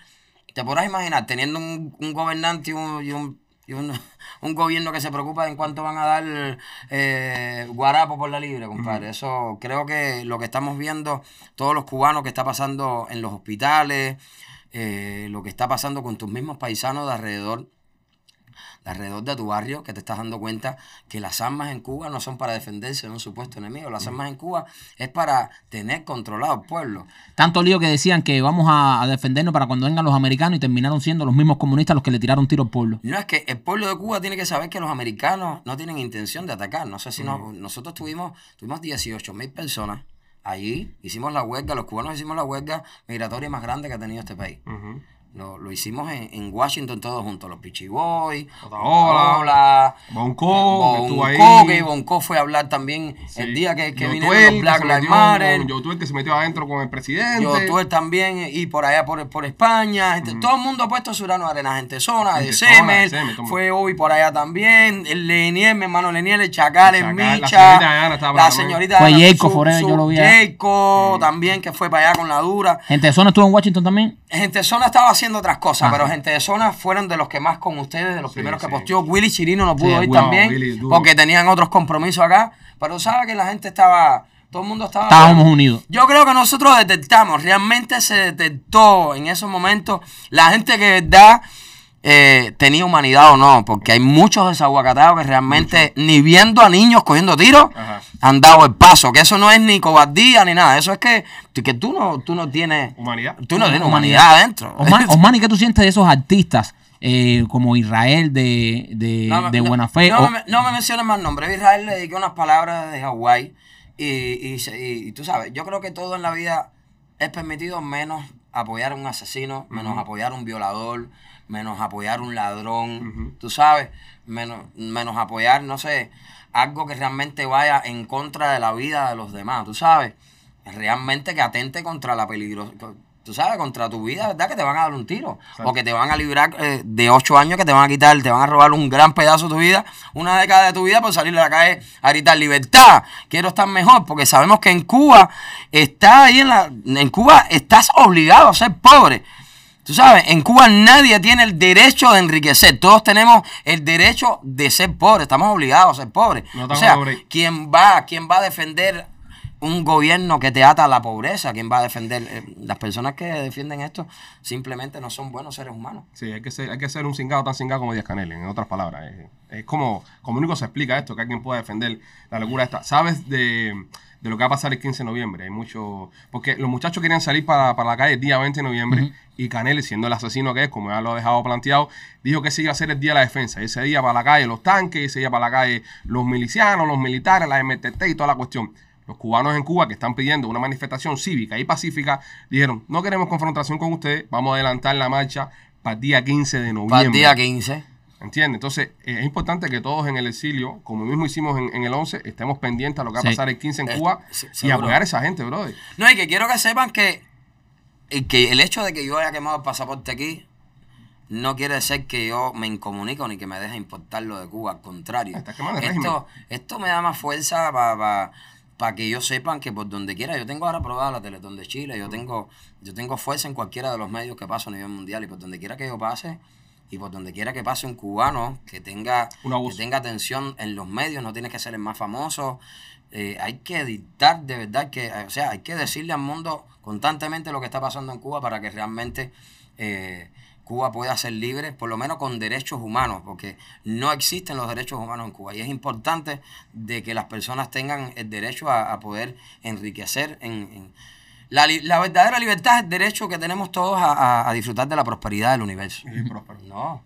te podrás imaginar, teniendo un, un gobernante y un, y un, y un- un gobierno que se preocupa en cuánto van a dar eh, guarapo por la libre, compadre. Eso creo que lo que estamos viendo, todos los cubanos que está pasando en los hospitales, eh, lo que está pasando con tus mismos paisanos de alrededor, de alrededor de tu barrio, que te estás dando cuenta que las armas en Cuba no son para defenderse de un supuesto enemigo, las armas en Cuba es para tener controlado el pueblo. Tanto lío que decían que vamos a, defendernos para cuando vengan los americanos y terminaron siendo los mismos comunistas los que le tiraron tiro al pueblo. No es que el pueblo de Cuba tiene que saber que los americanos no tienen intención de atacar. No sé si no- nosotros tuvimos, tuvimos 18 mil personas allí, hicimos la huelga, los cubanos hicimos la huelga migratoria más grande que ha tenido este país. Lo, lo hicimos en, en Washington todos juntos, los Pichiboy, Otaola, Bonco, que estuvo ahí. Bonco, que Bonco fue a hablar también Sí. el día que, que vinieron los Black Lives Matter. con- Yotuel que se metió adentro con el presidente. Yotuel también y por allá por, por España. gente- Todo el mundo ha puesto su grano de arena. Gente zona, de Gente Semel. de Fue hoy por allá también. El Lenier, mi hermano Lenier, el Chacal, el Chacal, la Micha. señorita Ana estaba La Fue Forever, yo lo vi. Jacob también, que fue para allá con la dura. Gente de zona estuvo en Washington también. Gente de Zona estaba haciendo otras cosas, Ajá. pero Gente de Zona fueron de los que más con ustedes, de los Sí, primeros que posteó. Willy Chirino no pudo Sí, ir wow, también, Willy, porque tenían otros compromisos acá. Pero sabe que la gente estaba Todo el mundo estaba... Estábamos unidos. Yo creo que nosotros detectamos, realmente se detectó en esos momentos la gente que de verdad eh, tenía humanidad o no, porque hay muchos desaguacatados que realmente ni viendo a niños cogiendo tiros Ajá. han dado el paso, que eso no es ni cobardía ni nada, eso es que, que tú no, tú no tienes Humanidad. tú no tienes Humanidad. humanidad adentro. Osmani, Osmani, ¿qué tú sientes de esos artistas eh, como Israel de, de, No de no- Buena Fe? No, o- me, no me menciones más nombres. Israel le dediqué unas palabras de Hawái. Y, y, y- y tú sabes, yo creo que todo en la vida es permitido menos apoyar a un asesino, menos apoyar a un violador, menos apoyar un ladrón, tú sabes, menos, menos apoyar, no sé, algo que realmente vaya en contra de la vida de los demás, tú sabes, realmente que atente contra la peligrosidad. Tú sabes, contra tu vida, ¿verdad? Que te van a dar un tiro. Exacto. O que te van a librar eh, de ocho años, que te van a quitar, te van a robar un gran pedazo de tu vida, una década de tu vida por salir a la calle a gritar libertad. Quiero estar mejor, porque sabemos que en Cuba está ahí en la. En Cuba estás obligado a ser pobre. Tú sabes, en Cuba nadie tiene el derecho de enriquecer. Todos tenemos el derecho de ser pobres. Estamos obligados a ser pobres. No o sea, pobres. ¿quién va, quién va a defender un gobierno que te ata a la pobreza? ¿Quién va a defender? eh, las personas que defienden esto simplemente no son buenos seres humanos. Sí, hay que ser, hay que ser un cingado tan cingado como Díaz Canel, en otras palabras. Es, es como, como único se explica esto, que alguien pueda defender la locura esta. ¿Sabes de, de lo que va a pasar el 15 de noviembre? Hay mucho... Porque los muchachos querían salir para, para la calle el día 20 de noviembre y Canel, siendo el asesino que es, como ya lo ha dejado planteado, dijo que ese iba a ser el día de la defensa. Ese día para la calle los tanques, ese día para la calle los milicianos, los militares, la MTT y toda la cuestión. Los cubanos en Cuba que están pidiendo una manifestación cívica y pacífica dijeron, no queremos confrontación con ustedes, vamos a adelantar la marcha para el día 15 de noviembre. Para el día 15. ¿Entiendes? Entonces, eh, es importante que todos en el exilio, como mismo hicimos en, en el 11, estemos pendientes a lo que va Sí. a pasar el 15 en Eh, Cuba sí, y apoyar a esa gente, brother. No, y que quiero que sepan que, y que el hecho de que yo haya quemado el pasaporte aquí no quiere decir que yo me incomunico ni que me deje importar lo de Cuba, al contrario. Esto, esto me da más fuerza para que ellos sepan que por donde quiera, yo tengo ahora aprobada la Teletón de Chile, yo tengo, yo tengo fuerza en cualquiera de los medios que paso a nivel mundial y por donde quiera que yo pase y por donde quiera que pase un cubano que tenga, que tenga atención en los medios, no tiene que ser el más famoso, eh, hay que dictar de verdad que, o sea, hay que decirle al mundo constantemente lo que está pasando en Cuba para que realmente eh, Cuba pueda ser libre, por lo menos con derechos humanos, porque no existen los derechos humanos en Cuba. Y es importante de que las personas tengan el derecho a, a poder enriquecer en, en- la, li- la verdadera libertad es el derecho que tenemos todos a, a- a disfrutar de la prosperidad del universo. No.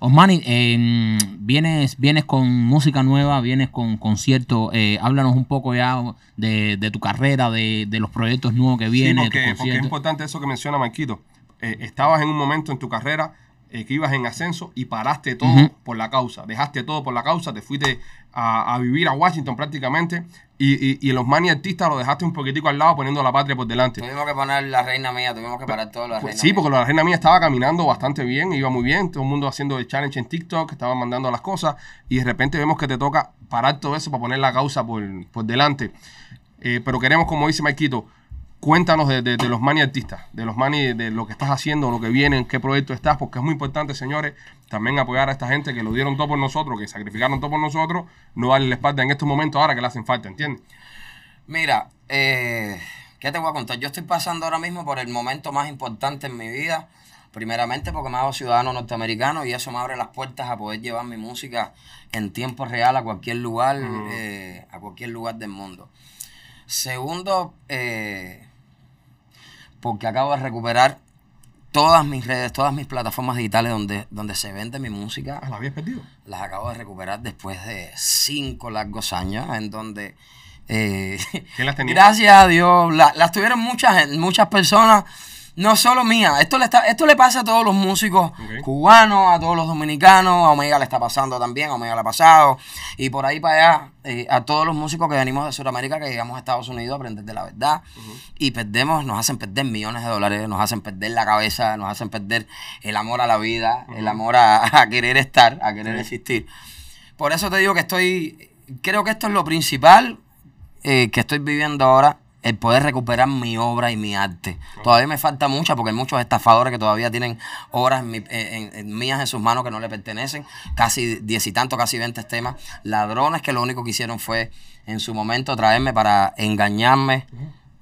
Osmani, eh, vienes, vienes con música nueva, vienes con conciertos. eh, háblanos un poco ya de, de tu carrera, de, de los proyectos nuevos que vienen, porque, porque es importante eso que menciona Marquito. Eh, estabas en un momento en tu carrera eh, que ibas en ascenso y paraste todo por la causa. Dejaste todo por la causa, te fuiste a, a vivir a Washington prácticamente y, y, y los mani artistas lo dejaste un poquitico al lado poniendo la patria por delante. Tuvimos que poner la reina mía, tuvimos que parar todo la Pues reina sí, mía. porque la reina mía estaba caminando bastante bien, iba muy bien, todo el mundo haciendo el challenge en TikTok, estaban mandando las cosas y de repente vemos que te toca parar todo eso para poner la causa por, por delante. Eh, pero queremos, como dice Maikito, cuéntanos de, de- de los mani artistas, de los mani, de lo que estás haciendo, lo que viene, en qué proyecto estás, porque es muy importante, señores, también apoyar a esta gente que lo dieron todo por nosotros, que sacrificaron todo por nosotros, no darle la espalda en estos momentos ahora que le hacen falta, ¿entiendes? Mira, eh, ¿qué te voy a contar? Yo estoy pasando ahora mismo por el momento más importante en mi vida. Primeramente porque me hago ciudadano norteamericano y eso me abre las puertas a poder llevar mi música en tiempo real a cualquier lugar, eh, a cualquier lugar del mundo. Segundo, eh, porque acabo de recuperar todas mis redes, todas mis plataformas digitales donde, donde se vende mi música Ah, la habías perdido. las acabo de recuperar después de cinco largos años en donde eh, ¿Quién las tenía? gracias a Dios la- las tuvieron muchas muchas personas no solo mías esto le está esto le pasa a todos los músicos cubanos a todos los dominicanos a Omega le está pasando también a Omega le ha pasado. Y por ahí para allá eh, a todos los músicos que venimos de Sudamérica que llegamos a Estados Unidos a aprender de la verdad. Y perdemos nos hacen perder millones de dólares nos hacen perder la cabeza nos hacen perder el amor a la vida el amor a, a querer estar a querer existir. Por eso te digo que estoy creo que esto es lo principal eh, que estoy viviendo ahora el poder recuperar mi obra y mi arte. Todavía me falta mucha porque hay muchos estafadores que todavía tienen obras mías en sus manos que no le pertenecen. Casi diez y tanto, casi 20 temas. Ladrones que lo único que hicieron fue en su momento traerme para engañarme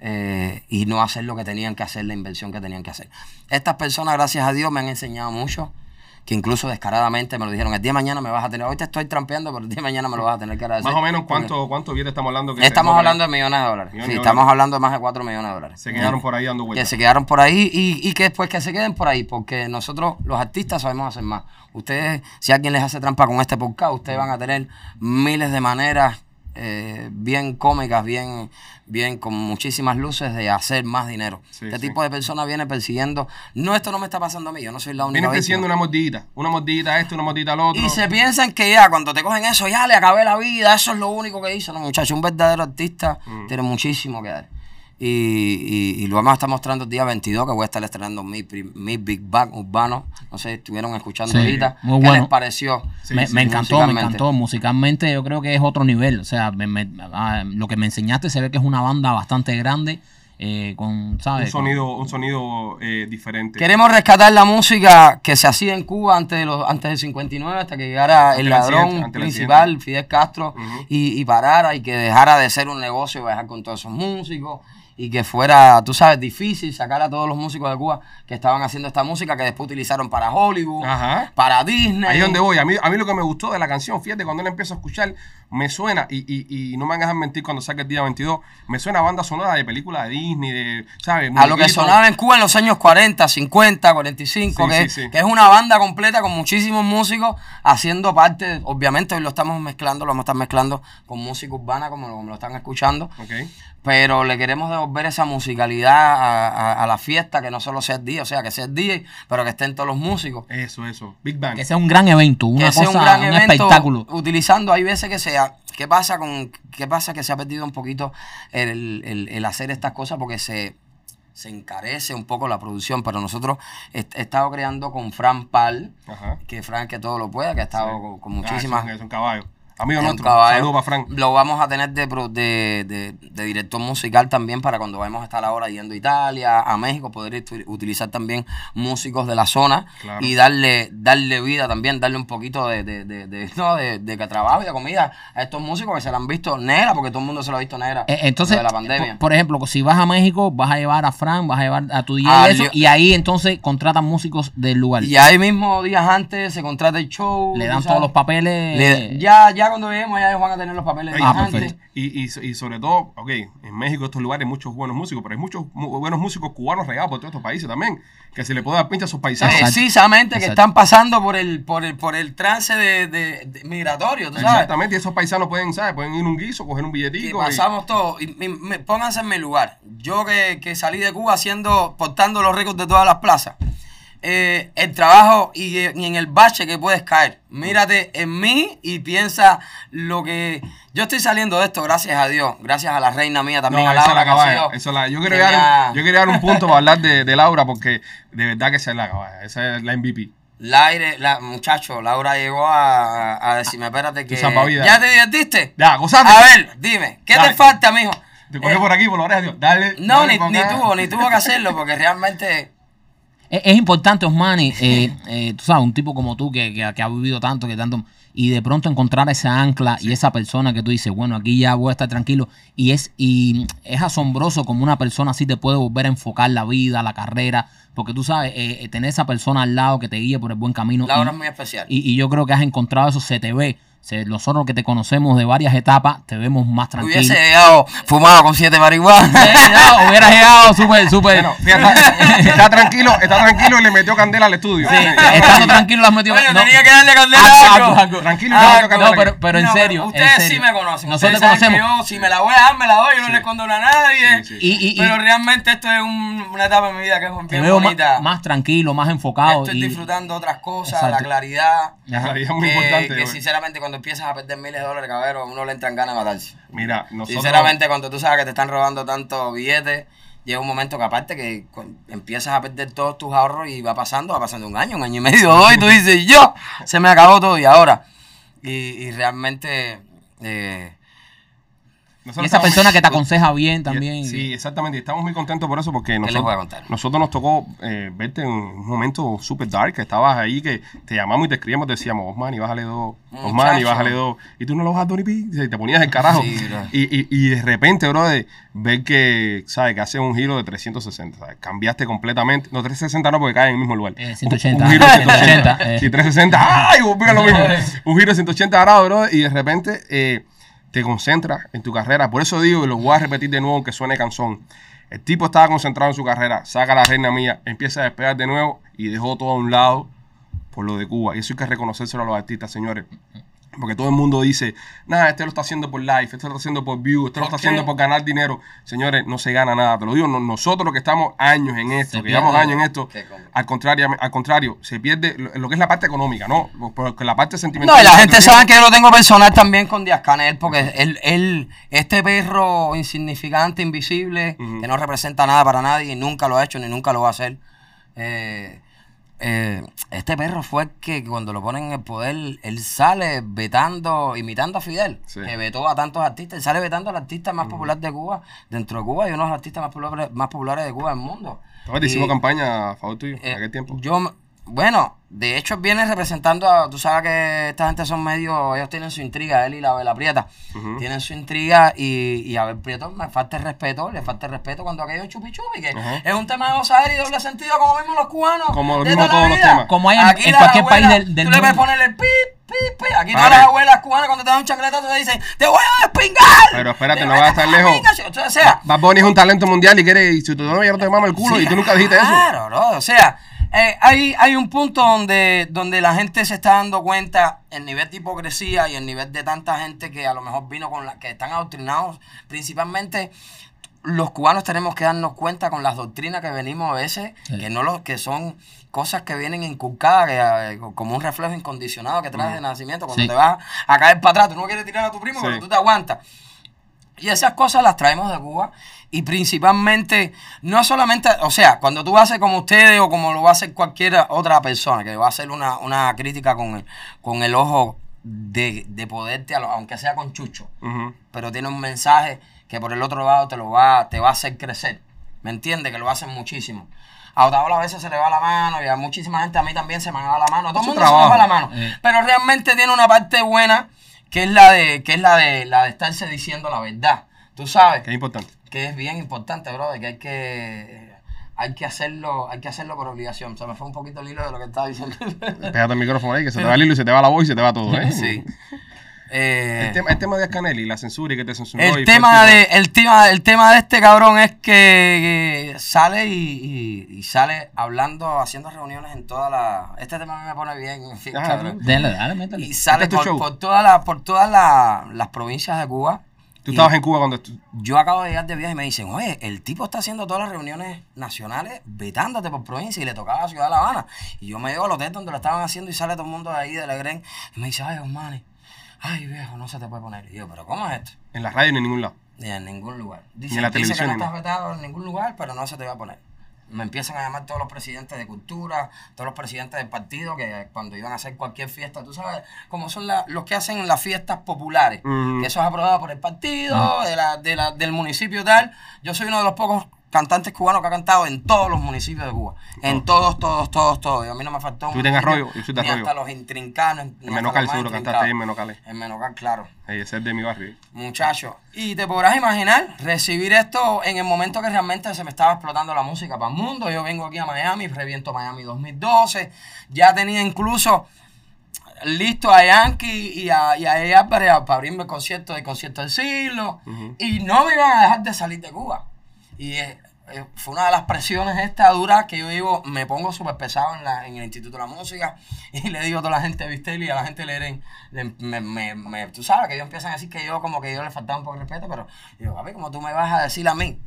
eh, y no hacer lo que tenían que hacer, la inversión que tenían que hacer. Estas personas, gracias a Dios, me han enseñado mucho. Que incluso descaradamente me lo dijeron, el día de mañana me vas a tener, hoy te estoy trampeando, pero el día de mañana me lo vas a tener que agradecer. Más o menos, ¿cuánto, cuánto billete estamos hablando? que Estamos hablando de millones de dólares. Millones Sí, de estamos dólares. hablando de más de 4 millones de dólares. Se quedaron por ahí dando Que vueltas. se quedaron por ahí y, y que después que se queden por ahí, porque nosotros los artistas sabemos hacer más. Ustedes, si alguien les hace trampa con este podcast, ustedes van a tener miles de maneras eh, bien cómicas, bien, bien con muchísimas luces de hacer más dinero. Sí, este sí. tipo de personas viene persiguiendo, no, esto no me está pasando a mí, yo no soy la única víctima. persiguiendo una mordidita. Una mordidita a esto, una mordidita al otro. Y se piensan que ya, cuando te cogen eso, ya le acabé la vida, eso es lo único que hizo. No, muchacho, un verdadero artista Mm. tiene muchísimo que dar. Y, y, y lo vamos a estar mostrando el día 22, que voy a estar estrenando mi, pri- mi Big Bang urbano. No sé si estuvieron escuchando Sí, ahorita. muy ¿Qué bueno. les pareció? Sí, me, sí, me encantó, me encantó. Musicalmente yo creo que es otro nivel. O sea, me- me- ah, lo que me enseñaste se ve que es una banda bastante grande. eh, con, un ¿sabes? Con- sonido, un sonido eh, diferente. Queremos rescatar la música que se hacía en Cuba antes, de los, antes del 59, hasta que llegara Ante el ladrón principal, Fidel Castro, y, y parara y que dejara de ser un negocio viajar con todos esos músicos y que fuera, tú sabes, difícil sacar a todos los músicos de Cuba que estaban haciendo esta música que después utilizaron para Hollywood, Ajá. para Disney. Ahí es donde voy. A mí, a mí lo que me gustó de la canción, fíjate, cuando la empiezo a escuchar, me suena, y, y, y no me dejar mentir cuando saque el día 22, me suena a banda sonora de películas de Disney, de, ¿sabes? A lo que sonaba en Cuba en los años 40, 50, 45, Sí, que, sí, sí. que es una banda completa con muchísimos músicos haciendo parte, obviamente hoy lo estamos mezclando, lo vamos a estar mezclando con música urbana como, lo- como lo están escuchando, Ok. Pero le queremos devolver esa musicalidad a, a- a la fiesta, que no solo sea el día, o sea, que sea el DJ, pero que estén todos los músicos. Eso, eso. Big Bang. que sea un gran evento, una que sea cosa, un gran un evento espectáculo. utilizando, hay veces que sea, ¿qué pasa con, qué pasa que se ha perdido un poquito el, el- el hacer estas cosas porque se, se encarece un poco la producción, pero nosotros he, he estado creando con Fran Pal, Ajá. que Fran que todo lo pueda, que ha estado Sí. con, con Ah, muchísimas... es un, es un caballo. Amigo nuestro. Saludos para Frank. Lo vamos a tener de, pro- de, de- de director musical también para cuando vayamos a estar ahora yendo a Italia, a México, poder ut- utilizar también músicos de la zona Claro. y darle darle vida también, darle un poquito de, de, de, de- no, de, trabajo y de comida a estos músicos que se la han visto negra, porque todo el mundo se lo ha visto negra Eh, Entonces, de la pandemia. por, por ejemplo, si vas a México, vas a llevar a Frank, vas a llevar a tu DJ Ah, y eso, yo- y ahí entonces contratan músicos del lugar. y ahí mismo días antes se contrata el show. Le dan sabes. todos los papeles. Le- ya, ya cuando lleguemos ya ellos van a tener los papeles días ah. Y, y, y sobre todo, ok, en México, estos lugares, hay muchos buenos músicos, pero hay muchos mu- buenos músicos cubanos regados por todos estos países también, que se le puede dar pincha a sus paisanos. Exacto. Precisamente que están pasando por el, por el, por el trance de, de- de migratorio, tú sabes. Exactamente, y esos paisanos pueden, ¿sabes? Pueden ir un guiso, coger un Que billetico. y- pasamos todo. Y, y- me- pónganse en mi lugar. Yo que, que salí de Cuba haciendo, portando los récords de todas las plazas. Eh, el trabajo y, y en el bache que puedes caer. Mírate en mí y piensa lo que. Yo estoy saliendo de esto, gracias a Dios. Gracias a la reina mía también. No, a esa es Laura, la que esa es la- yo, quiero llegar, yo quiero a un punto para hablar de, de Laura, porque de verdad que esa es la caballa. Esa es la MVP. La aire, la, muchacho, Laura llegó a, a decirme, espérate que. ¿Ya te divertiste? Ya, gozando. A ver, dime, ¿qué Dale. te falta, mijo? Te cogió Eh, por aquí, por la oreja, Dios. Dale. No, dale ni, tuvo, ni tuvo que hacerlo, porque realmente. Es, es importante, Osmani, eh, eh, tú sabes, un tipo como tú que, que- que ha vivido tanto, que tanto, y de pronto encontrar esa ancla y esa persona que tú dices, bueno, aquí ya voy a estar tranquilo, y es, y es asombroso como una persona así te puede volver a enfocar la vida, la carrera, porque tú sabes, eh, eh, tener esa persona al lado que te guíe por el buen camino. Laura y- es muy especial. y, y yo creo que has encontrado eso, se te ve. Se- nosotros que te conocemos de varias etapas, te vemos más tranquilo. Hubiese llegado fumado con siete marihuanas. No, hubieras llegado súper, súper. Bueno, está tranquilo, está tranquilo y le metió candela al estudio. Sí, estando tranquilo lo has metido. Oye, no. tenía que darle candela Algo, a algo, algo. algo. Tranquilo, Ah, le metió No, candela. pero, pero en No, serio. en Ustedes sí serio. me conocen. Nosotros ustedes te saben conocemos. que yo, si me la voy a dar, me la doy. Yo no Sí. le escondo a nadie. Sí, sí. Y, y- y Pero realmente esto es un- una etapa en mi vida que es te más, tranquilo, más enfocado. Estoy y- disfrutando otras cosas, Exacto. la claridad. La claridad es muy que, importante. que sinceramente cuando empiezas a perder miles de dólares, cabrón, a uno le entran ganas de matarse. Mira, nosotros. Sinceramente, cuando tú sabes que te están robando tantos billetes, llega un momento que aparte que empiezas a perder todos tus ahorros y va pasando, va pasando un año, un año y medio, dos, y tú dices, yo, se me acabó todo y ahora. Y, y realmente, eh, Nosotros Y esa persona que te aconseja bien también. Sí, exactamente. Estamos muy contentos por eso porque nosotros, nosotros nos tocó eh, verte en un momento súper dark, que estabas ahí, que te llamamos y te escribíamos, te decíamos, Osman, y bájale dos, Osman, y bájale dos. Y tú no lo vas a Tony P, y te ponías el carajo. Sí, y, y, y de repente, bro, de ver que, ¿sabes? Que hace un giro de 360, ¿sabes? Cambiaste completamente. No, 360 no, porque cae en el mismo lugar. Eh, 180. Un, un giro de 180, 180. eh. Sí, 360. ¡Ay! Volví a lo mismo. Un giro de 180 grados, bro, y de repente eh, te concentras en tu carrera. Por eso digo, y lo voy a repetir de nuevo, aunque suene canzón. El tipo estaba concentrado en su carrera, saca la reina mía, empieza a despegar de nuevo y dejó todo a un lado por lo de Cuba. Y eso hay que reconocérselo a los artistas, señores. Porque todo el mundo dice, nada, este lo está haciendo por live, este lo está haciendo por view, este lo está haciendo por ganar dinero. Señores, no se gana nada. Te lo digo, no- nosotros que estamos años en esto, Se que llevamos años en esto, al contrario, al contrario, se pierde lo, lo que es la parte económica, ¿no? Porque la parte sentimental. No, y la gente sabe que yo lo tengo personal también con Díaz Canel, porque él, él, este perro insignificante, invisible, que no representa nada para nadie y nunca lo ha hecho ni nunca lo va a hacer. eh, eh, este perro fue el que cuando lo ponen en el poder, él sale vetando, imitando a Fidel, Sí. que vetó a tantos artistas, él sale vetando al artista más popular de Cuba, dentro de Cuba y uno de los artistas más populares, más populares de Cuba del mundo. Te hicimos campaña a favor tuyo eh, aquel tiempo. Yo, bueno, de hecho viene representando a, tú sabes que esta gente son medio, ellos tienen su intriga, él y la Abel Prieta, tienen su intriga y, y a Abel Prieto me falta el respeto, le falta el respeto cuando aquello es chupi chupi, que es un tema de gozadera y doble sentido como mismo los cubanos. Como lo mismo todos los temas. Como hay en- en las cualquier país abuelas, del- del Tú le puedes mundo. poner el pip, pip, pip. Aquí Vale. todas las abuelas cubanas cuando te dan un chancletazo te dicen, te voy a despingar. Pero espérate, Te no vas a estar lejos. pinga". O sea, Bad Bunny es un talento mundial y quiere, y si tu novia no te mama el culo Sí, y tú nunca dijiste eso. Claro, bro. O sea, eh, hay, hay un punto donde, donde la gente se está dando cuenta el nivel de hipocresía y el nivel de tanta gente que a lo mejor vino con la que están adoctrinados. Principalmente los cubanos tenemos que darnos cuenta con las doctrinas que venimos a veces, Sí. que no lo, que son cosas que vienen inculcadas que, eh, como un reflejo incondicionado que traes de nacimiento. Cuando Sí. te vas a caer para atrás, tú no quieres tirar a tu primo, Sí. pero tú te aguantas. Y esas cosas las traemos de Cuba y principalmente, no solamente, o sea, cuando tú haces como ustedes o como lo va a hacer cualquier otra persona, que va a hacer una, una crítica con el, con el ojo de, de poderte, aunque sea con chucho, pero tiene un mensaje que por el otro lado te lo va, te va a hacer crecer. ¿Me entiendes? Que lo hacen muchísimo. A Otaola a veces se le va la mano y a muchísima gente a mí también se me va la mano. A todo el mundo se nos va la mano. Eh. Pero realmente tiene una parte buena que es la de, que es la de, la de estarse diciendo la verdad. Tú sabes Que es importante. que es bien importante, bro, que hay que hay que hacerlo, hay que hacerlo por obligación. Se me fue un poquito el hilo de lo que estaba diciendo. Pégate el micrófono ahí, que se te va el hilo y se te va la voz y se te va todo, ¿eh? sí. Eh, El tema, el tema de Canelli, la censura y que te censuró. y el tema de el tema el tema de este cabrón es que, que sale y, y- y sale hablando haciendo reuniones en toda la este tema a mí me pone bien en fin, Ah, cabrón. Dale, dale, métele. y sale Este por, por todas las por todas las- las provincias de Cuba Tú estabas en Cuba cuando... yo acabo de llegar de viaje y me dicen, oye, el tipo está haciendo todas las reuniones nacionales vetándote por provincia y le tocaba a la ciudad de La Habana. Y yo me llevo al hotel donde lo estaban haciendo y sale todo el mundo de ahí, de Legren, y me dice, ay, Osmani, ay, viejo, no se te puede poner. Y yo, pero ¿cómo es esto? En la radio ni en ningún lado. Ni en ningún lugar. Dice, Ni en la dice televisión que no estás vetado en ningún lugar, pero no se te va a poner. Me empiezan a llamar todos los presidentes de cultura, todos los presidentes del partido, que cuando iban a hacer cualquier fiesta, tú sabes cómo son la- los que hacen las fiestas populares, que eso es aprobado por el partido, de la, de la- del municipio y tal. Yo soy uno de los pocos cantantes cubanos que ha cantado en todos los municipios de Cuba. En todos, todos, todos, todos. Y a mí no me faltó un Tú Arroyo, yo soy de ni Arroyo. hasta los intrincados. ni En Menocal seguro cantaste ahí en Menocal. En Menocal, claro. Ahí, ese es de mi barrio. Muchacho, y te podrás imaginar recibir esto en el momento que realmente se me estaba explotando la música para el mundo. Yo vengo aquí a Miami, reviento Miami 2012. Ya tenía incluso listo a Yankee y a, y a Eddie Álvarez para abrirme el concierto del concierto del siglo. Y no me iban a dejar de salir de Cuba. Y eh, eh, fue una de las presiones esta dura que yo digo, me pongo súper pesado en, la, en el Instituto de la Música y le digo a toda la gente de Vistel y a la gente de Leren, le- me, me, me- tú sabes que ellos empiezan a decir que yo como que yo le faltaba un poco de respeto, pero digo, papi, como tú me vas a decir a mí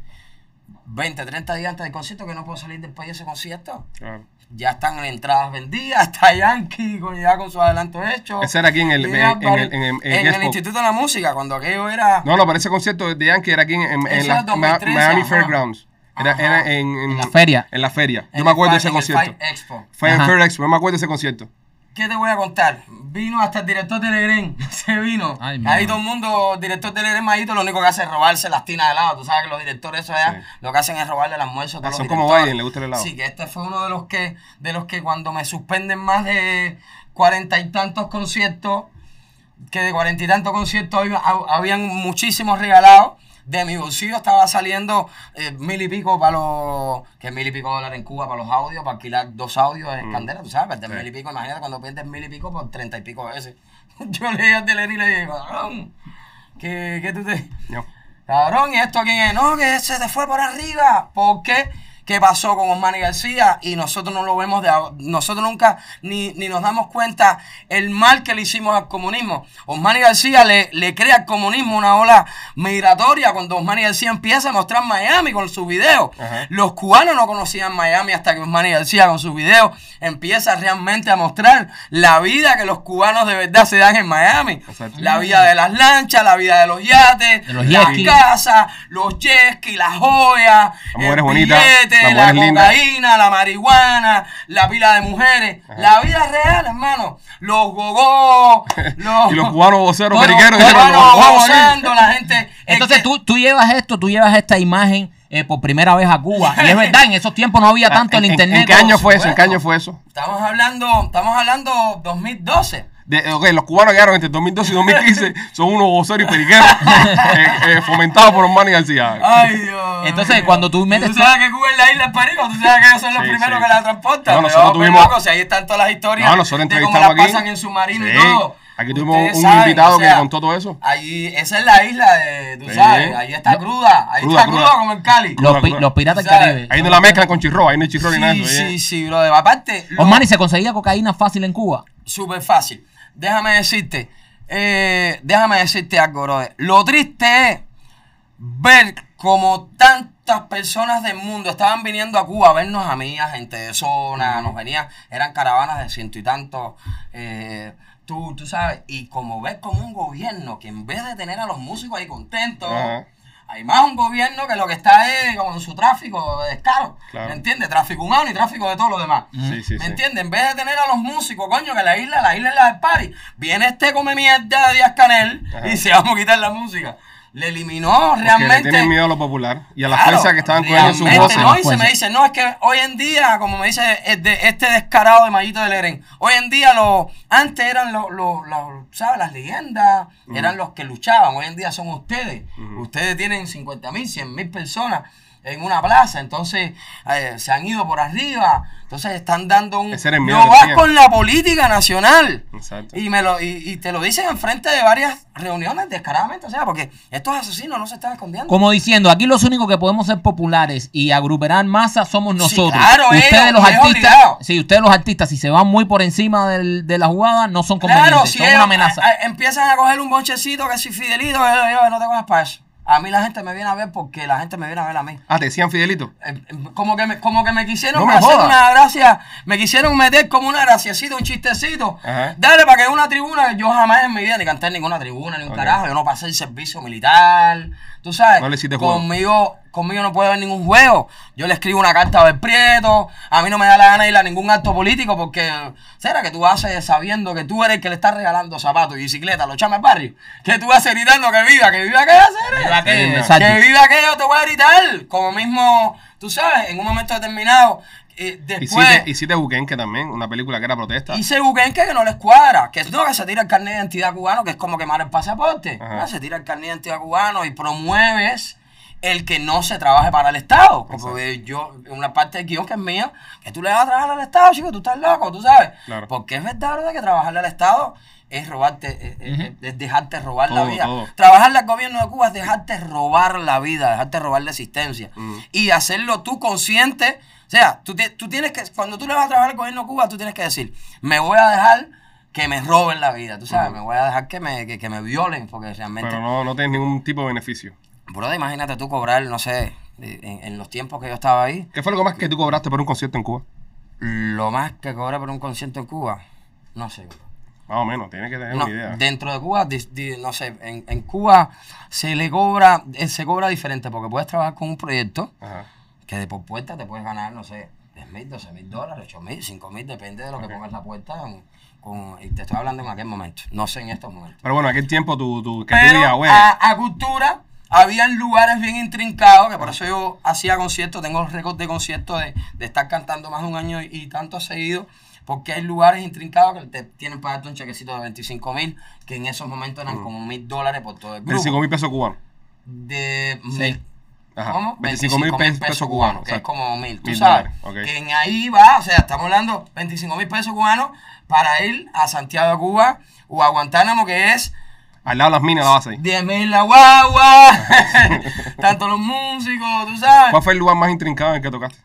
20, 30 días antes del concierto que no puedo salir del país de ese concierto, Claro. ya están en entradas vendidas, está Yankee con, ya con sus adelantos hechos. Ese era aquí en el- en- en el- en el- en en el. Instituto de la Música, cuando aquello era... No, no, pero ese concierto de Yankee era aquí en, en- en Ese la era 2013, Ma- Miami ajá. Fairgrounds. Era, era en, En la feria. En la feria. Yo en me el acuerdo de ese en el concierto. Fue en. Fair Expo, yo me acuerdo de ese concierto. ¿Qué te voy a contar? Vino hasta el director de Legrén, se vino. Ay, Ahí todo el mundo, director de Legrén Mayito, lo único que hace es robarse las tinas de helado. Tú sabes que los directores eso allá, Sí. lo que hacen es robarle el almuerzo Ah, son como. Biden, le gusta el helado. Sí, que este fue uno de los que, de los que cuando me suspenden más de cuarenta y tantos conciertos, que de cuarenta y tantos conciertos había- hab- habían muchísimos regalados. De mi bolsillo estaba saliendo eh, mil y pico para los. que mil y pico dólares en Cuba para los audios, para alquilar dos audios en Candela, tú sabes, de Sí. mil y pico. Imagínate cuando pierdes mil y pico por treinta y pico veces. Yo le dije a Teleri y le dije, cabrón, que, que tú te. No. Cabrón, ¿y esto quién es? No, que se te fue por arriba. ¿Por qué? ¿Qué pasó con Osmani García? Y nosotros no lo vemos de. Nosotros nunca ni, ni nos damos cuenta el mal que le hicimos al comunismo. Osmani García le, le crea al comunismo una ola migratoria cuando Osmani García empieza a mostrar Miami con sus videos. Ajá. Los cubanos no conocían Miami hasta que Osmani García con sus videos empieza realmente a mostrar la vida que los cubanos de verdad se dan en Miami. La vida de las lanchas, la vida de los yates, De los las casas, los jet skis, las joyas, Las mujeres bonitas, la lindas. cocaína, la marihuana, la pila de mujeres. La vida real, hermano. Los gogó, los, Y los cubanos voceros periqueros la gente. Entonces es que- tú, tú llevas esto, tú llevas esta imagen eh, por primera vez a Cuba. Y es verdad, en esos tiempos no había tanto el Ah, ¿En- en- internet. ¿En qué año fue eso? ¿En qué año fue eso? Estamos hablando, estamos hablando 2012. De, ok, los cubanos llegaron entre 2012 y 2015, son unos voceros y periqueros eh, eh, fomentados por Osmani García. Ay, Dios. Entonces, cuando tú metes Tú sabes que Cuba es la isla del Perico, tú sabes que ellos son los Sí, primeros sí. que la transportan. No, nosotros volver tuvimos- loco, si ahí están todas las historias No, nosotros de cómo entrevistamos las aquí. pasan en submarino y Sí, todo. Aquí tuvimos Ustedes un saben, invitado o sea, que contó todo eso. Ahí, esa es la isla de, tú Sí. sabes, ahí está cruda, ahí Cruda, está cruda, cruda. como el Cali. los, pi- Cruda, los piratas del. Caribe. Ahí no la mezclan con chirro, ahí no hay chirro ni nada. Sí, oye. sí, sí, bro. Aparte, Osmani, ¿se conseguía cocaína fácil en Cuba? Súper fácil. Déjame decirte, eh, déjame decirte algo, brother. Lo triste es ver como tantas personas del mundo estaban viniendo a Cuba a vernos a mí, a gente de zona, nos venían, eran caravanas de ciento y tantos, eh, tú, tú sabes, y como ves como un gobierno que en vez de tener a los músicos ahí contentos. Hay más un gobierno que lo que está es con su tráfico de descaro, Claro. ¿me entiendes? Tráfico humano y tráfico de todo lo demás. Sí, sí, ¿Me sí. entiendes? En vez de tener a los músicos, coño, que la isla, la isla es la del party. Viene este come mierda de Díaz Canel Ajá. y se vamos a quitar la música. Le eliminó Porque realmente. le tienen miedo a lo popular y a las Claro, fuerzas que estaban cogiendo sus voces. ¿no? Y se me dice, no, es que hoy en día, como me dice este descarado de Mayito de Lerén, hoy en día los, antes eran los, los, los, ¿sabes? Las leyendas, eran los que luchaban, hoy en día son ustedes. Ustedes tienen 50 mil, 100 mil personas en una plaza, entonces eh, se han ido por arriba, entonces están dando un... Ese era el miedo no que vas con la política nacional. Exacto. Y, me lo, y, y te lo dicen enfrente de varias reuniones descaradamente, o sea, porque estos asesinos no se están escondiendo. Como diciendo, aquí los únicos que podemos ser populares y agrupar masa somos nosotros. claro, ustedes ellos, los artistas, sí, ustedes los artistas, si se van muy por encima del- de la jugada, no son convenientes, Claro, si son ellos, una amenaza. eh, eh, empiezan a coger un bonchecito que si Fidelito, eh, eh, no te cojas para eso. A mí la gente me viene a ver porque la gente me viene a ver a mí. Ah, te decían Fidelito. Eh, eh, Como que me, como que me quisieron No me hacer jodas. una gracia, me quisieron meter como una graciacita, un chistecito. Ajá. Dale para que una tribuna, yo jamás en mi vida ni canté en ninguna tribuna, ni un Ok. carajo, yo no pasé el servicio militar. Tú sabes, No le conmigo, conmigo no puede haber ningún juego. Yo le escribo una carta a Abel Prieto, a mí no me da la gana de ir a ningún acto político porque, ¿será que tú haces sabiendo que tú eres el que le estás regalando zapatos y bicicleta a los chames barrio? Que tú haces gritando que viva, que viva que hacer. Viva que- viva que yo te voy a gritar. Como mismo, tú sabes, en un momento determinado. eh, Y Hiciste, hiciste Buquenque también, una película que era protesta. hice buquenque que no les cuadra. Que es no, que se tira el carnet de identidad cubano, que es como quemar el pasaporte. No, se tira el carnet de identidad cubano y promueves el que no se trabaje para el Estado. Porque yo, una parte del guion que es mía, que tú le vas a trabajar al Estado, chico, tú estás loco, tú sabes. Claro. Porque es verdad, ¿verdad? Que trabajarle al Estado es robarte, eh, eh, es dejarte robar la vida. todo. Trabajarle al gobierno de Cuba es dejarte robar la vida, dejarte robar la existencia. Y hacerlo tú consciente. O sea, tú, tú tienes que, cuando tú le vas a trabajar al gobierno de Cuba, tú tienes que decir, me voy a dejar que me roben la vida, tú sabes, me voy a dejar que me, que, que me violen, porque realmente... Pero no, no tienes ningún tipo de beneficio. Brother, imagínate tú cobrar, no sé, en, en los tiempos que yo estaba ahí, ¿Qué fue lo más que tú cobraste por un concierto en Cuba? lo más que cobré por un concierto en Cuba, no sé. Más o menos, tienes que tener No, una idea. dentro de Cuba, di- di- no sé, en, en Cuba se le cobra, eh, se cobra diferente porque puedes trabajar con un proyecto Ajá. que de por puerta te puedes ganar, no sé, 10 mil, 12 mil dólares, 8 mil, 5 mil, depende de lo que pongas la puerta. con- con- y te estoy hablando en aquel momento, no sé en estos momentos. Pero bueno, aquel tiempo tú, tú, que tú digas, güey, a, a cultura había lugares bien intrincados, que por eso yo hacía conciertos, tengo récords de conciertos de, de estar cantando más de un año y, y tanto seguido, porque hay lugares intrincados que te tienen para darte un chequecito de 25 mil, que en esos momentos eran como mil dólares por todo el grupo. 25 mil pesos cubanos. De Sí. mil- Ajá. ¿Cómo? 25 mil pesos, pesos cubanos. que es como mil, tú Mil sabes. dólares, ok. Que en ahí va, o sea, estamos hablando 25 mil pesos cubanos para ir a Santiago de Cuba o a Guantánamo, que es Al lado de las minas la base ahí. 10 mil la guagua, tanto los músicos, tú sabes. ¿Cuál fue el lugar más intrincado en el que tocaste?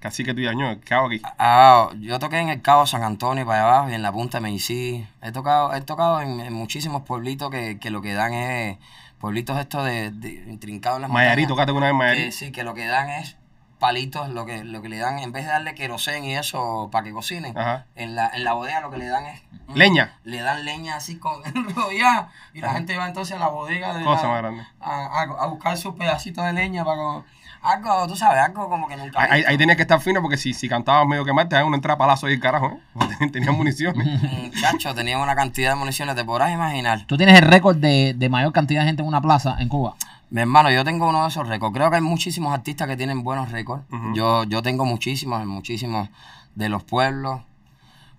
Casi que tú ya, el cabo aquí. Ah, yo toqué en el Cabo San Antonio para allá abajo y en la punta de Meicí. He tocado, he tocado en, en muchísimos pueblitos que, que lo que dan es pueblitos estos de, de intrincados en las Mayarí, montañas. tocaste una vez en Mayarí. Que sí, que lo que dan es palitos, lo que, lo que le dan, en vez de darle querosén y eso para que cocinen, Ajá. en la, en la bodega lo que le dan es mm, Leña. Le dan leña así con enrollada y la gente va entonces a la bodega de Cosa la- más grande. a, a- a buscar sus pedacitos de leña para algo, tú sabes, algo como que nunca Ahí, ahí, tenías que estar fino porque si, si cantabas medio que mal, te daban una entrada palazo ahí el carajo, ¿eh? Porque ten- tenías municiones. Muchachos, tenían una cantidad de municiones, te podrás imaginar. Tú tienes el récord de, de mayor cantidad de gente en una plaza en Cuba. Mi hermano, yo tengo uno de esos récords. Creo que hay muchísimos artistas que tienen buenos récords. yo, yo tengo muchísimos, muchísimos de los pueblos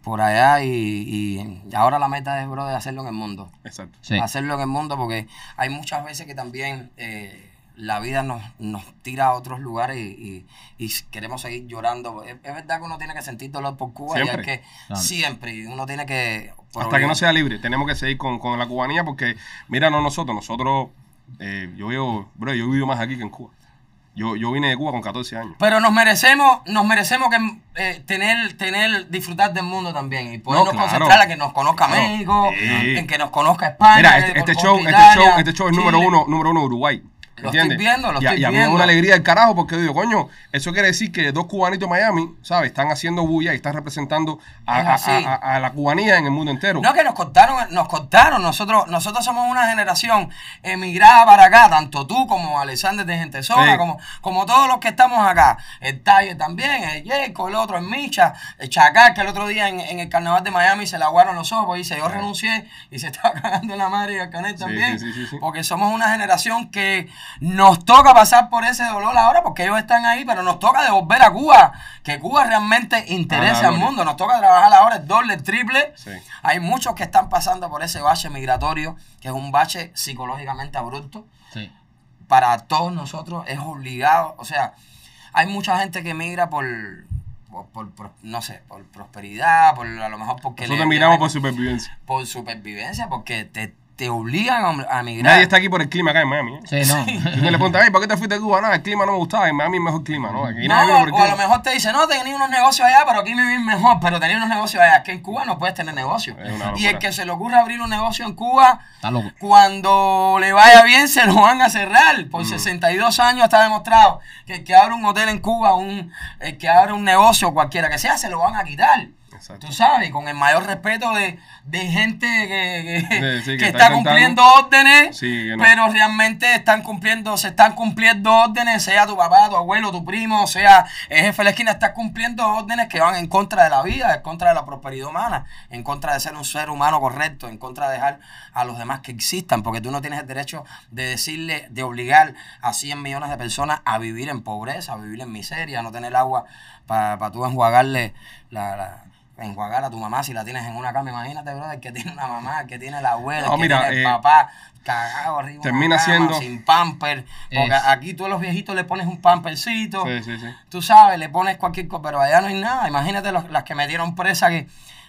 por allá y, y ahora la meta es, bro, de hacerlo en el mundo. Exacto. Sí. Hacerlo en el mundo porque hay muchas veces que también eh, la vida nos, nos tira a otros lugares y, y- y queremos seguir llorando. Es, es verdad que uno tiene que sentir dolor por Cuba y hay Siempre. que Claro. siempre, y uno tiene que... Hasta que no sea libre, tenemos que seguir con, con la cubanía porque, mira, no nosotros, nosotros, eh, yo vivo, bro, yo vivo más aquí que en Cuba. Yo, yo vine de Cuba con 14 años. Pero nos merecemos, nos merecemos que eh, tener, tener, disfrutar del mundo también y podernos claro. concentrar a que nos conozca Claro. México, Sí. en que nos conozca España. Mira, este, este conozca show, este Italia, show, este show es número Chile. uno, número uno Uruguay. Lo estoy viendo, lo y, estoy y a mí me da viendo. una alegría del carajo porque digo, coño, eso quiere decir que dos cubanitos de Miami, ¿sabes? Están haciendo bulla y están representando a, Es a- así. a- a la cubanía en el mundo entero. No, que nos contaron, nos contaron, nosotros, nosotros somos una generación emigrada para acá, tanto tú como Alexander de Gentesola, Sí. como, como todos los que estamos acá. El Talle también, el Jacob, el otro, el Micha, el Chacal, que el otro día en, en el carnaval de Miami se le aguaron los ojos y dice, yo renuncié y se estaba cagando en la madre y el Canet Sí, también. sí, sí, sí, sí. Porque somos una generación que nos toca pasar por ese dolor ahora, porque ellos están ahí, pero nos toca devolver a Cuba, que Cuba realmente interesa Ah, al mundo. Nos toca trabajar ahora el doble, el triple. Sí. Hay muchos que están pasando por ese bache migratorio, que es un bache psicológicamente abrupto. Sí. Para todos nosotros es obligado. O sea, hay mucha gente que migra por, por, por- por, no sé, por prosperidad, por a lo mejor porque... Nosotros le- miramos le- por supervivencia. por supervivencia, porque te, te obligan a, a migrar. Nadie está aquí por el clima acá en Miami. ¿eh? Sí, no. Si uno le pregunta, "Ay, ¿por qué te fuiste de Cuba? No, el clima no me gustaba, en Miami es mejor clima, ¿no? Aquí No, el o a lo mejor te dice, no, tenía unos negocios allá, pero aquí me viven mejor, pero tenía unos negocios allá. Es que en Cuba no puedes tener negocios. Y el que se le ocurra abrir un negocio en Cuba, Está loco. cuando le vaya bien se lo van a cerrar. Por Mm. 62 años está demostrado que el que abre un hotel en Cuba, un, el que abre un negocio, cualquiera que sea, se lo van a quitar. Exacto. Tú sabes, con el mayor respeto de, de gente que, que- Sí, sí, que que está cumpliendo órdenes, Sí, que no. pero realmente están cumpliendo, se están cumpliendo órdenes, sea tu papá, tu abuelo, tu primo, sea el jefe de la esquina, está cumpliendo órdenes que van en contra de la vida, en contra de la prosperidad humana, en contra de ser un ser humano correcto, en contra de dejar a los demás que existan, porque tú no tienes el derecho de decirle, de obligar a 100 millones de personas a vivir en pobreza, a vivir en miseria, a no tener agua para tú enjuagarle la, la- enjuagar a tu mamá si la tienes en una cama. Imagínate, brother, que tiene una mamá, que tiene la abuela, No, que mira, tiene el eh, papá cagado arriba. termina cama, siendo- Sin pamper. Porque Es. aquí tú a los viejitos le pones un pampercito. Sí, sí, sí. Tú sabes, le pones cualquier cosa, pero allá no hay nada. Imagínate los- las que metieron presa que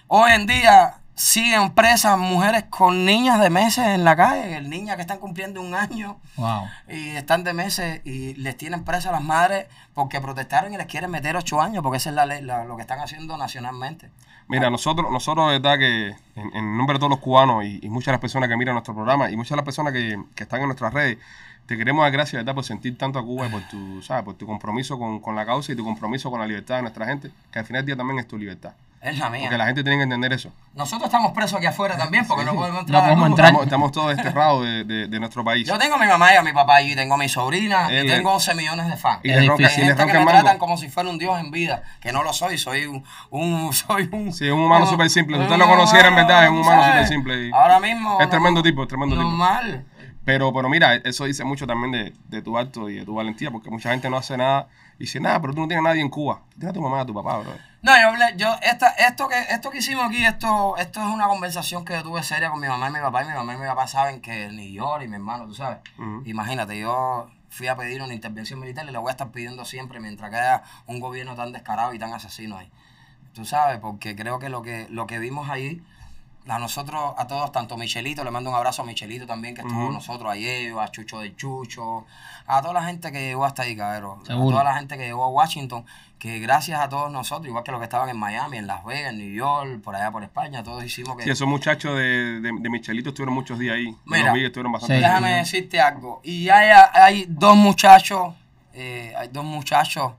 hoy en día siguen presas mujeres con niñas de meses en la calle, niñas que están cumpliendo un año Wow. y están de meses y les tienen presas a las madres porque protestaron y les quieren meter ocho años porque esa es la ley, la- lo que están haciendo nacionalmente. Mira, nosotros, nosotros de verdad que en, en nombre de todos los cubanos y, y muchas de las personas que miran nuestro programa y muchas de las personas que, que están en nuestras redes, te queremos dar gracias, ¿verdad? Por sentir tanto a Cuba y por tu, ¿sabes? Por tu compromiso con, con la causa y tu compromiso con la libertad de nuestra gente, que al final del día también es tu libertad. Es la mía. Porque la gente tiene que entender eso. Nosotros estamos presos aquí afuera también porque no podemos entrar. No podemos entrar. Estamos, estamos todos desterrados de, de- de nuestro país. Yo tengo a mi mamá y a mi papá allí, tengo a mi sobrina, Él- y tengo 11 millones de fans. Y ronca, difícil. y Hay gente que el me mango. tratan como si fuera un dios en vida, que no lo soy, soy un, un soy un, Sí, un humano súper simple. Si usted lo conociera en verdad, es un humano súper simple y- Ahora mismo. Es tremendo tipo, es tremendo tipo. Normal. Pero, pero mira, eso dice mucho también de, de tu acto y de tu valentía, porque mucha gente no hace nada y dice, nada, pero tú no tienes a nadie en Cuba. Tienes a tu mamá y a tu papá, bro. No, yo hablé, yo, esta, esto que, esto que hicimos aquí, esto, esto es una conversación que yo tuve seria con mi mamá y mi papá, y mi mamá y mi papá saben que ni yo ni mi hermano, tú sabes. Imagínate, yo fui a pedir una intervención militar y la voy a estar pidiendo siempre mientras que haya un gobierno tan descarado y tan asesino ahí. Tú sabes, porque creo que lo que, lo que vimos ahí, a nosotros, a todos, tanto Michelito, le mando un abrazo a Michelito también, que estuvo con nosotros ayer, a Chucho del Chucho, a toda la gente que llegó hasta ahí, cabrón. A toda la gente que llegó a Washington, que gracias a todos nosotros, igual que los que estaban en Miami, en Las Vegas, en New York, por allá por España, todos hicimos que... Sí, esos muchachos de, de, de Michelito estuvieron muchos días ahí. Mira, los vi, estuvieron bastante Sí. días. Déjame decirte algo. Y hay, hay dos muchachos, eh, hay dos muchachos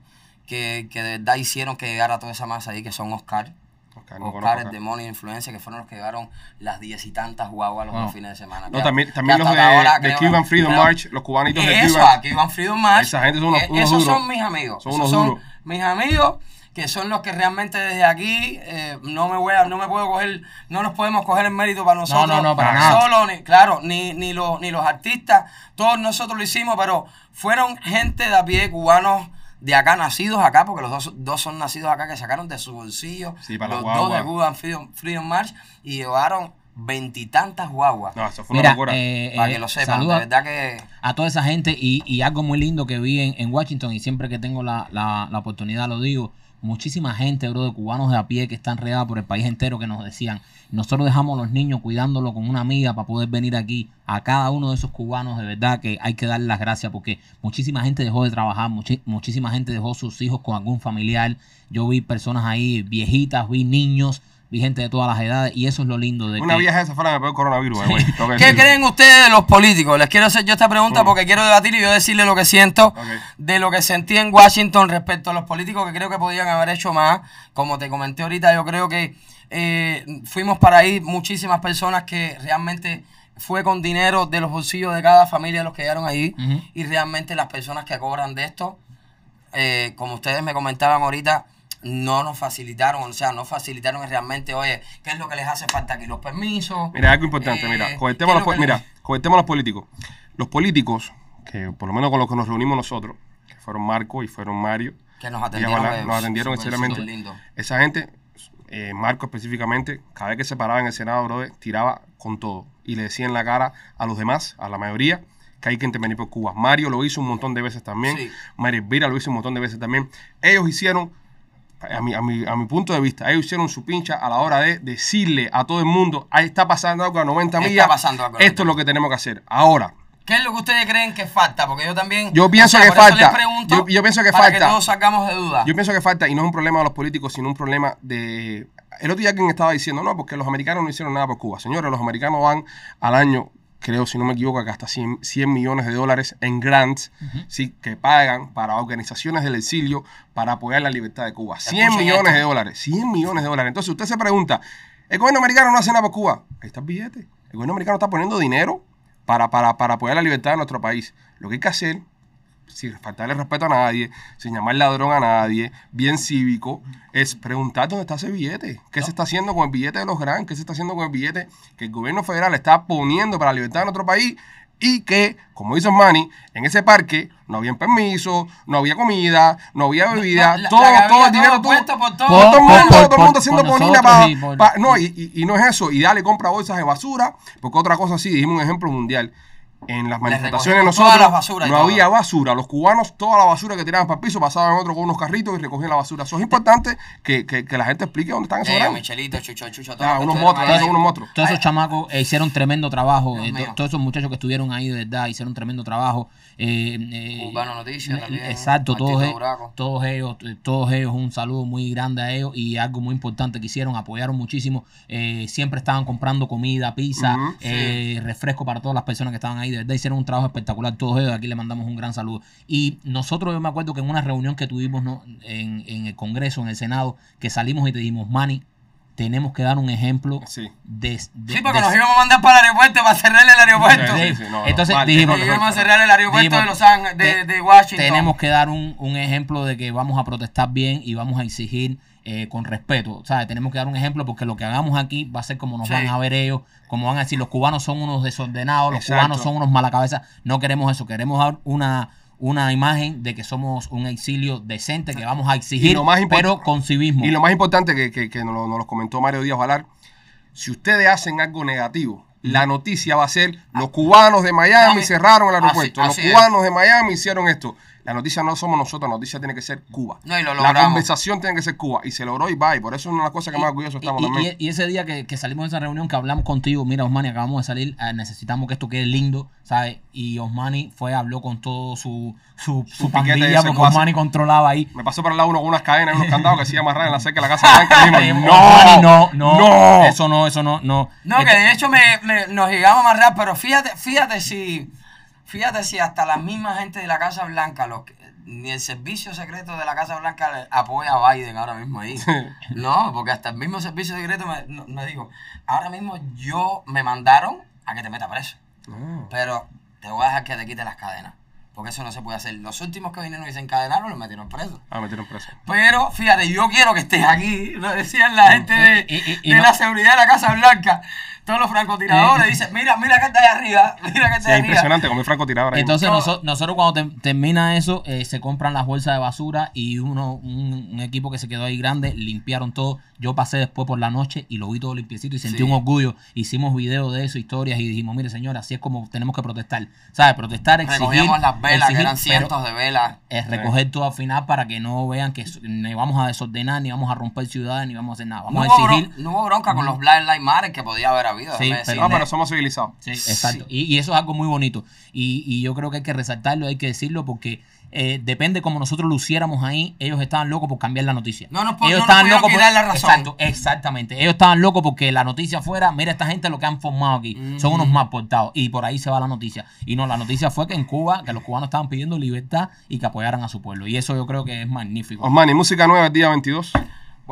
que, que de verdad hicieron que llegara toda esa masa ahí, que son Oscar. Oscar, no Oscar, el demonio influencia, que fueron los que llegaron las diez y tantas guaguas los dos fines de semana. No, Que- también, que también los de, ahora de creo- Cuban Freedom creo- March, los cubanitos de Eso, Cuban Freedom March. Esa gente son unos- eh, unos esos duros. son mis amigos. Son esos unos son duros. mis amigos que son los que realmente desde aquí eh, no me voy a, no me puedo coger, no nos podemos coger el mérito para nosotros. no, no, para nada. Solo, ni, claro, ni, ni, los, ni los artistas, todos nosotros lo hicimos, pero fueron gente de a pie, cubanos de acá, nacidos acá, porque los dos, dos son nacidos acá, que sacaron de su bolsillo Sí, para los dos de. Cuban Freedom, Freedom March y llevaron veintitantas guaguas. No, eso fue una Mira, locura. eh, para eh, que lo sepan, de verdad que... a toda esa gente y, y algo muy lindo que vi en, en Washington y siempre que tengo la, la, la oportunidad lo digo, muchísima gente, bro, de cubanos de a pie que están regados por el país entero que nos decían, nosotros dejamos a los niños cuidándolo con una amiga para poder venir aquí. A cada uno de esos cubanos, de verdad que hay que darle las gracias porque muchísima gente dejó de trabajar, muchísima gente dejó sus hijos con algún familiar. Yo vi personas ahí viejitas, vi niños, vi gente de todas las edades y eso es lo lindo de Una que... vieja esa fue la que me pegó el coronavirus. Tengo que ¿Qué decirlo. creen ustedes de los políticos? Les quiero hacer yo esta pregunta porque quiero debatir y yo decirle lo que siento de lo que sentí en Washington respecto a los políticos que creo que podían haber hecho más. Como te comenté ahorita, yo creo que eh, fuimos para ahí muchísimas personas que realmente fue con dinero de los bolsillos de cada familia los que llegaron ahí y realmente las personas que cobran de esto, eh, como ustedes me comentaban ahorita, no nos facilitaron, o sea, no facilitaron realmente, oye, ¿qué es lo que les hace falta aquí? Los permisos. Mira, algo importante, Eh, mira, con el ¿qué tema los, mira, con el tema de los políticos. Los políticos, que por lo menos con los que nos reunimos nosotros, que fueron Marco y fueron Mario, que nos y atendieron, eh, nos atendieron lindo. Esa gente, eh, Marco específicamente, cada vez que se paraba en el Senado, brother, tiraba con todo. Y le decía en la cara a los demás, a la mayoría, que hay que intervenir por Cuba. Mario lo hizo un montón de veces también. Sí. Mario Elvira lo hizo un montón de veces también. Ellos hicieron, a mi, a, mi, a mi punto de vista, ellos hicieron su pincha a la hora de decirle a todo el mundo, ahí está pasando algo a 90 Está millas, pasando algo esto es 90 lo que tenemos que hacer. Ahora, ¿Qué es lo que ustedes creen que falta? Porque yo también. Yo pienso que por eso falta. les pregunto Yo- yo pienso que para falta. que todos salgamos de duda. Yo pienso que falta, y no es un problema de los políticos, sino un problema de... El otro día alguien estaba diciendo, no, porque los americanos no hicieron nada por Cuba. Señores, los americanos van al año, creo, si no me equivoco, que hasta 100, 100 millones de dólares en grants, sí, que pagan para organizaciones del exilio para apoyar la libertad de Cuba. 100 Escuchen millones esto. de dólares, 100 millones de dólares. Entonces usted se pregunta, el gobierno americano no hace nada por Cuba. Ahí está el billete. El gobierno americano está poniendo dinero para, para, para apoyar la libertad de nuestro país. Lo que hay que hacer sin faltarle respeto a nadie, sin llamar ladrón a nadie, bien cívico, es preguntar dónde está ese billete. ¿Qué se está haciendo con el billete de los gran? ¿Qué se está haciendo con el billete que el gobierno federal está poniendo para la libertad de nuestro país? Y que, como dice Manny, en ese parque no había permiso, no había comida, no había bebida, la- todo, la todo el dinero todo todo- puesto por todo. todo el Por- mundo, por- todo el por- mundo haciendo por ponina para, por- pa- no, y, y- y no es eso, y dale, compra bolsas de basura, porque otra cosa sí, dijimos un ejemplo mundial. En las manifestaciones nosotros no todo. había basura. Los cubanos, toda la basura que tiraban para el piso, pasaban otro con unos carritos y recogían la basura. Eso es importante que, que- que la gente explique dónde están esos Eh. Michelito, Chucho, Chucho, Ah, que unos. Todos esos chamacos eh, hicieron tremendo trabajo. Eh, todos esos muchachos que estuvieron ahí de verdad hicieron tremendo trabajo. Eh, eh, Cubano Noticias también, Exacto, todos, e- todos ellos, todos ellos, un saludo muy grande a ellos y algo muy importante que hicieron, apoyaron muchísimo. eh, siempre estaban comprando comida, pizza, eh, refresco para todas las personas que estaban ahí. De verdad hicieron un trabajo espectacular. Todos ellos, aquí le mandamos un gran saludo. Y nosotros, yo me acuerdo que en una reunión que tuvimos ¿no? en, en el Congreso, en el Senado, que salimos y te dijimos, Manny, tenemos que dar un ejemplo Sí. de, de- Sí, porque de- nos íbamos a mandar para el aeropuerto para cerrar el aeropuerto. Sí, Sí. sí, no, no, Entonces vale. dijimos, íbamos a cerrar el aeropuerto dijimos, de Los Ángeles, de, de Washington. Tenemos que dar un, un ejemplo de que vamos a protestar bien y vamos a exigir eh, con respeto. ¿sabes? Tenemos que dar un ejemplo porque lo que hagamos aquí va a ser como nos Sí. van a ver ellos, como van a decir, los cubanos son unos desordenados, los Exacto. cubanos son unos malacabezas. No queremos eso, queremos dar una, una imagen de que somos un exilio decente, que vamos a exigir, lo más pero con civismo. Y lo más importante que, que, que nos, lo- nos lo comentó Mario Díaz Valar, si ustedes hacen algo negativo, la noticia va a ser los cubanos de Miami Así- cerraron el aeropuerto, así- los es. cubanos de Miami hicieron esto. La noticia no somos nosotros, la noticia tiene que ser Cuba. No, y lo la logramos. conversación tiene que ser Cuba. Y se logró y va. Y por eso es una de las cosas que más orgullosos estamos y, también. y- y ese día que, que salimos de esa reunión, que hablamos contigo, mira, Osmani, acabamos de salir, eh, necesitamos que esto quede lindo, ¿sabes? Y Osmani fue, habló con todo su, su, su Su pandilla, porque. Osmani controlaba ahí. Me pasó por el lado uno con unas cadenas y unos candados que se iban a amarrar en la cerca de la Casa Blanca. Y dijimos, Osmani, no, no, no, no. eso no, eso no, no. No, que de hecho me, me- nos llegamos a amarrar, pero fíjate, fíjate si, fíjate si hasta la misma gente de la Casa Blanca, los que- ni el servicio secreto de la Casa Blanca apoya a Biden ahora mismo ahí. No, porque hasta el mismo servicio secreto me, no- me dijo, ahora mismo yo me mandaron a que te meta preso, Ah. pero te voy a dejar que te quite las cadenas, porque eso no se puede hacer. Los últimos que vinieron y se encadenaron los metieron presos. Ah, metieron preso. Pero fíjate, yo quiero que estés aquí, lo decían la gente de, Y- y- y de no- la seguridad de la Casa Blanca. Todos los francotiradores dicen, mira, mira que está allá arriba, mira que está Sí, allá arriba. impresionante como el francotirador ahí. Entonces No. noso- nosotros cuando te- termina eso, eh, se compran las bolsas de basura y uno, un, un equipo que se quedó ahí grande, limpiaron todo. Yo pasé después por la noche y lo vi todo limpiecito y sentí Sí. un orgullo. Hicimos videos de eso, historias y dijimos, mire señora, así es como tenemos que protestar. ¿Sabes? Protestar, exigir. Recogíamos las velas, que eran pero cientos de velas. es recoger todo al final para que no vean que so- ni vamos a desordenar, ni vamos a romper ciudades, ni vamos a hacer nada. No Vamos hubo, a exigir. bron- no hubo bronca con los Black Lives Matter que podía haber habido. Sí, déjame pero No, pero somos civilizados. Sí, exacto. Y, y eso es algo muy bonito. Y, y yo creo que hay que resaltarlo, hay que decirlo, porque eh, depende como nosotros luciéramos ahí, ellos estaban locos por cambiar la noticia. No nos po- ellos no nos pudieron por- la razón. Exacto, exactamente. Ellos estaban locos porque la noticia fuera, mira esta gente lo que han formado aquí. Son unos más portados. Y por ahí se va la noticia. Y no, la noticia fue que en Cuba, que los cubanos estaban pidiendo libertad y que apoyaran a su pueblo. Y eso yo creo que es magnífico. Osmani, música nueva el día 22.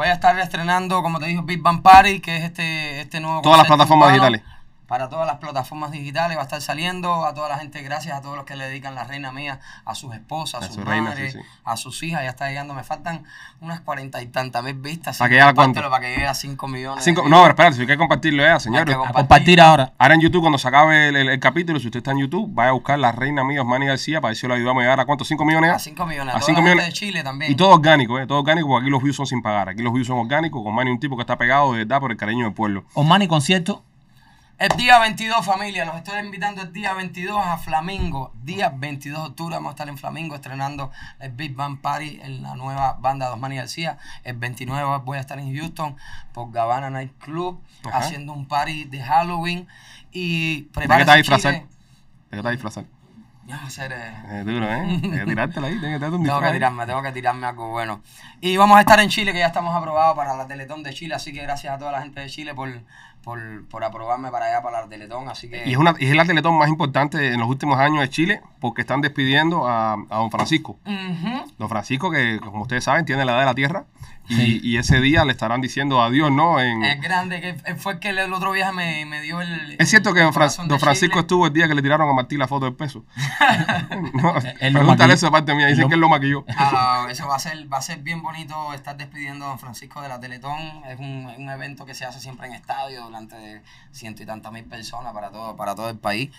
Voy a estar estrenando, como te dijo, Big Bang Party, que es este, este nuevo Todas las plataformas digitales. Para todas las plataformas digitales va a estar saliendo. A toda la gente, gracias a todos los que le dedican la reina mía, a sus esposas, a, A sus su reina, madres, sí, sí. a sus hijas. Ya está llegando. Me faltan unas cuarenta y tantas mil vistas. ¿Para que llegue a? Para que llegue a 5 millones. Cinco- no, pero espérate, si hay que compartirlo ya, señores. compartir ahora. Ahora en YouTube, cuando se acabe el, el- el capítulo, si usted está en YouTube, vaya a buscar la reina mía Osmani García para ver si lo ayudamos a llegar a cuántos, 5 millones. A 5 millones. A A 5 5 millones. de Chile también. Y todo orgánico, ¿eh? Todo orgánico, porque aquí los views son sin pagar. Aquí los views son orgánicos, con Manny un tipo que está pegado de verdad por el cariño del pueblo. Osmani concierto. El día 22, familia, los estoy invitando el día 22 a Flamingo. Día 22 de octubre vamos a estar en Flamingo estrenando el Big Bang Party en la nueva banda de Osmani García. El 29 voy a estar en Houston por Gavana Night Club Ajá. haciendo un party de Halloween. Y ¿De qué te vas a disfrazar? Chile. ¿De qué te vas a disfrazar? Ya ser, eh, Es duro, ¿eh? Hay que tirártela ahí, tienes que tirarte un Tengo que tirarme, tengo que tirarme algo bueno. Y vamos a estar en Chile, que ya estamos aprobados para la Teletón de Chile, así que gracias a toda la gente de Chile por, por, por aprobarme para allá, para la Teletón, así que... Y es, una, y es la teletón más importante en los últimos años de Chile porque están despidiendo a, a don Francisco. Ujú. Don Francisco, que como ustedes saben, tiene la edad de la tierra. Y, Sí. y ese día le estarán diciendo adiós, ¿no? En, Es grande, que fue el que el otro viaje me, me dio el... es cierto que el don, Francisco Chile. estuvo el día que le tiraron a Martí la foto del peso. no, pregúntale de parte mía. Dicen lo- que él lo maquilló. Ah, eso va a ser va a ser bien bonito estar despidiendo a don Francisco de la Teletón. Es un, es un evento que se hace siempre en estadio delante de ciento y tantas mil personas para todo, para todo el país.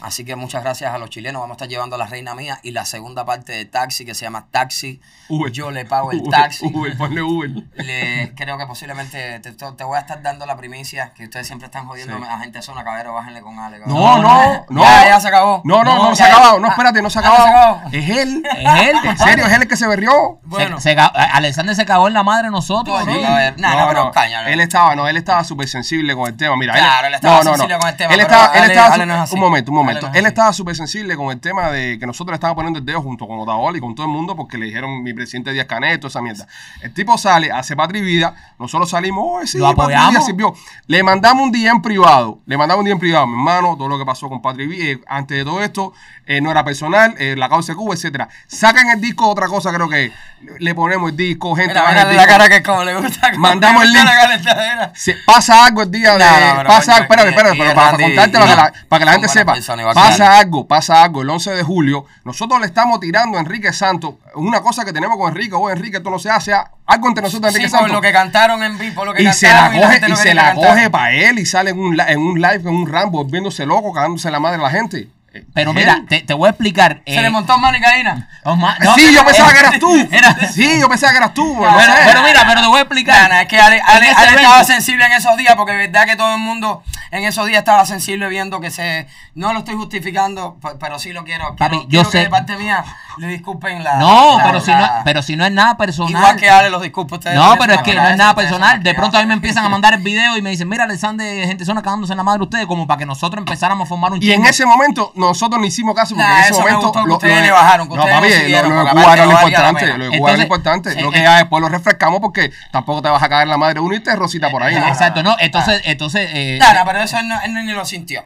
Así que muchas gracias a los chilenos. Vamos a estar llevando a la reina mía y la segunda parte de Taxi que se llama Taxi. Uber. Yo le pago el Uber, taxi. Uber, ponle Uber. Le- creo que posiblemente te, te voy a estar dando la primicia que ustedes siempre están jodiendo Sí. a gente zona cabero, bájenle con Ale. No, no, no. Ya, ya se acabó. No, no, no, ya, se ha acabado. No, Ah, espérate, no se ha ah, no acabado. Es él. Es él, En serio, es él el que se berrió. Bueno, Se- se ca- Alexander se cagó en la madre de nosotros. Ver, nah, no, pero caña, Él estaba, no, él estaba súper sensible con el tema. Mira, Claro, él estaba sensible con el tema, Él estaba, él estaba no un momento, un momento. Él estaba súper sensible con el tema de que nosotros le estábamos poniendo el dedo junto con Otaola y con todo el mundo porque le dijeron mi presidente Díaz Canet, toda esa mierda. El tipo sale, hace patria y vida, nosotros salimos, oh, sí, Lo apoyamos. sirvió. Le mandamos un día en privado, le mandamos un día en privado, mi hermano, todo lo que pasó con Patria y Vida, eh, antes de todo esto, eh, no era personal, eh, la causa de Cuba, etcétera. Sacan el disco, otra cosa creo que le ponemos el disco, gente. Mira, el la cara que como le gusta. como Mandamos le el link. la. Se pasa algo el día de. No, pasa, espérate, espérate, para, Randy- contarte para que la, para que la gente sepa. Pasa algo, pasa algo. El 11 de julio, nosotros le estamos tirando a Enrique Santos una cosa que tenemos con Enrique. O Enrique, esto no se hace. Algo entre nosotros, Sí, Enrique por Santos. lo que cantaron en vivo, por lo que y se la coge, y no se la cantar. coge para él y sale en un, en un live, en un Rambo, volviéndose loco, cagándose la madre a la gente. Eh, Pero mira, te, te voy a explicar. Se eh, le montó mano y cadena. No, sí, yo eh, pensaba que eras tú. era- Sí, yo pensaba que eras tú. no pero, mira, pero te voy a explicar. Es que Ale, Ale- ese Ale estaba sensible en esos días porque es verdad que todo el mundo en esos días estaba sensible viendo que se... No lo estoy justificando, pe- pero sí lo quiero. Papi, quiero, yo quiero que sé- de parte mía le disculpen la... No, la- pero si no, pero si no es nada personal. Igual que Ale los disculpa a ustedes. No, pero es que no es nada son personal. De pronto a mí me empiezan a mandar el video y me dicen, mira, Alexander, gente zona cagándose en la madre de ustedes, como para que nosotros empezáramos a formar un Y en ese momento nosotros no hicimos caso porque Nah, en ese momento que lo, ustedes de- le bajaron, que no, ustedes papi, lo lo, lo de porque Cuba era lo importante, lo de Cuba era lo importante. eh, lo que eh, ya después lo refrescamos porque tampoco te vas a caer en la madre uno y te rosita por ahí, ¿no? Exacto, no. Entonces, entonces, eh, no, pero eso él, no, él ni lo sintió.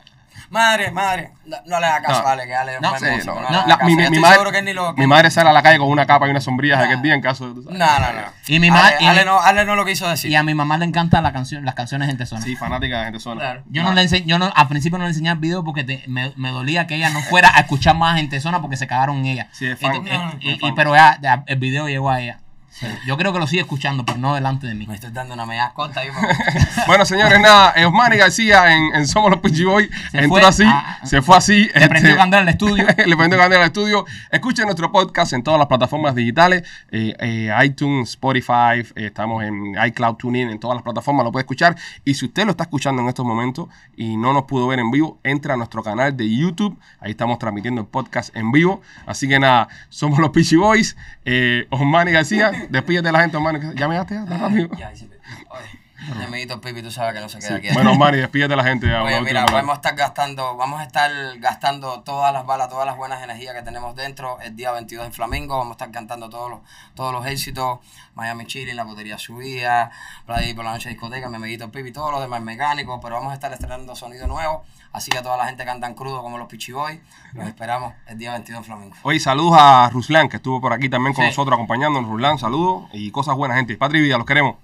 Madre, madre, no, no le haga caso No. a Ale, que Ale es No, buen Sí, músico, no, no no, la- mi, madre, seguro que él ni lo... mi madre sale a la calle con una capa y una sombrilla de aquel día en caso de... No, no, no. Y mi Ale- ma- y- Ale, no, Ale no lo quiso decir. y a mi mamá le encantan la canción, las canciones de gente zona. Sí, fanática de gente sola. Claro. Yo no le ense- yo no, al principio no le enseñé el video porque te- me, me dolía que ella no fuera a escuchar más gente zona porque se cagaron en ella. Sí, es fan. Entonces, No, y- es fan. y- pero ya, ya el video llegó a ella. Yo creo que lo sigue escuchando, pero no delante de mí. Me estoy dando una media corta ahí. Bueno, señores, nada, eh, Osmani García en, en Somos los Pichi Boys Se entró fue así, a- se fue así. Le este, prendió candela al estudio. Le prendió candela al estudio. Escuchen nuestro podcast en todas las plataformas digitales: eh, eh, iTunes, Spotify, eh, estamos en iCloud TuneIn, en todas las plataformas lo puede escuchar. Y si usted lo está escuchando en estos momentos y no nos pudo ver en vivo, entra a nuestro canal de YouTube. Ahí estamos transmitiendo el podcast en vivo. Así que nada, somos los Pichi Boys. Eh, Osmani García, despídete de la gente, Osmani. ¿Ya me dejaste? ¿Ya? ¿Tan rápido? Ya, sí. Oye, amiguito Pipi, tú sabes que no se queda aquí. Bueno, Osmani, despídete de la gente. ya, Oye, mira, última podemos estar gastando, vamos a estar gastando todas las balas, todas las buenas energías que tenemos dentro. El día 22 en Flamingo, vamos a estar cantando todos los, todos los éxitos. Miami Chile, la botería subida, Playa por la noche discoteca, mi amiguito Pipi, todos los demás mecánicos, pero vamos a estar estrenando sonido nuevo. Así que a toda la gente que andan crudo como los Pichiboy, los esperamos el día 22 en Flamingo. Oye, saludos a Ruslan, que estuvo por aquí también con Sí. nosotros acompañándonos. Ruslan, saludos y cosas buenas, gente. Patria y vida, los queremos.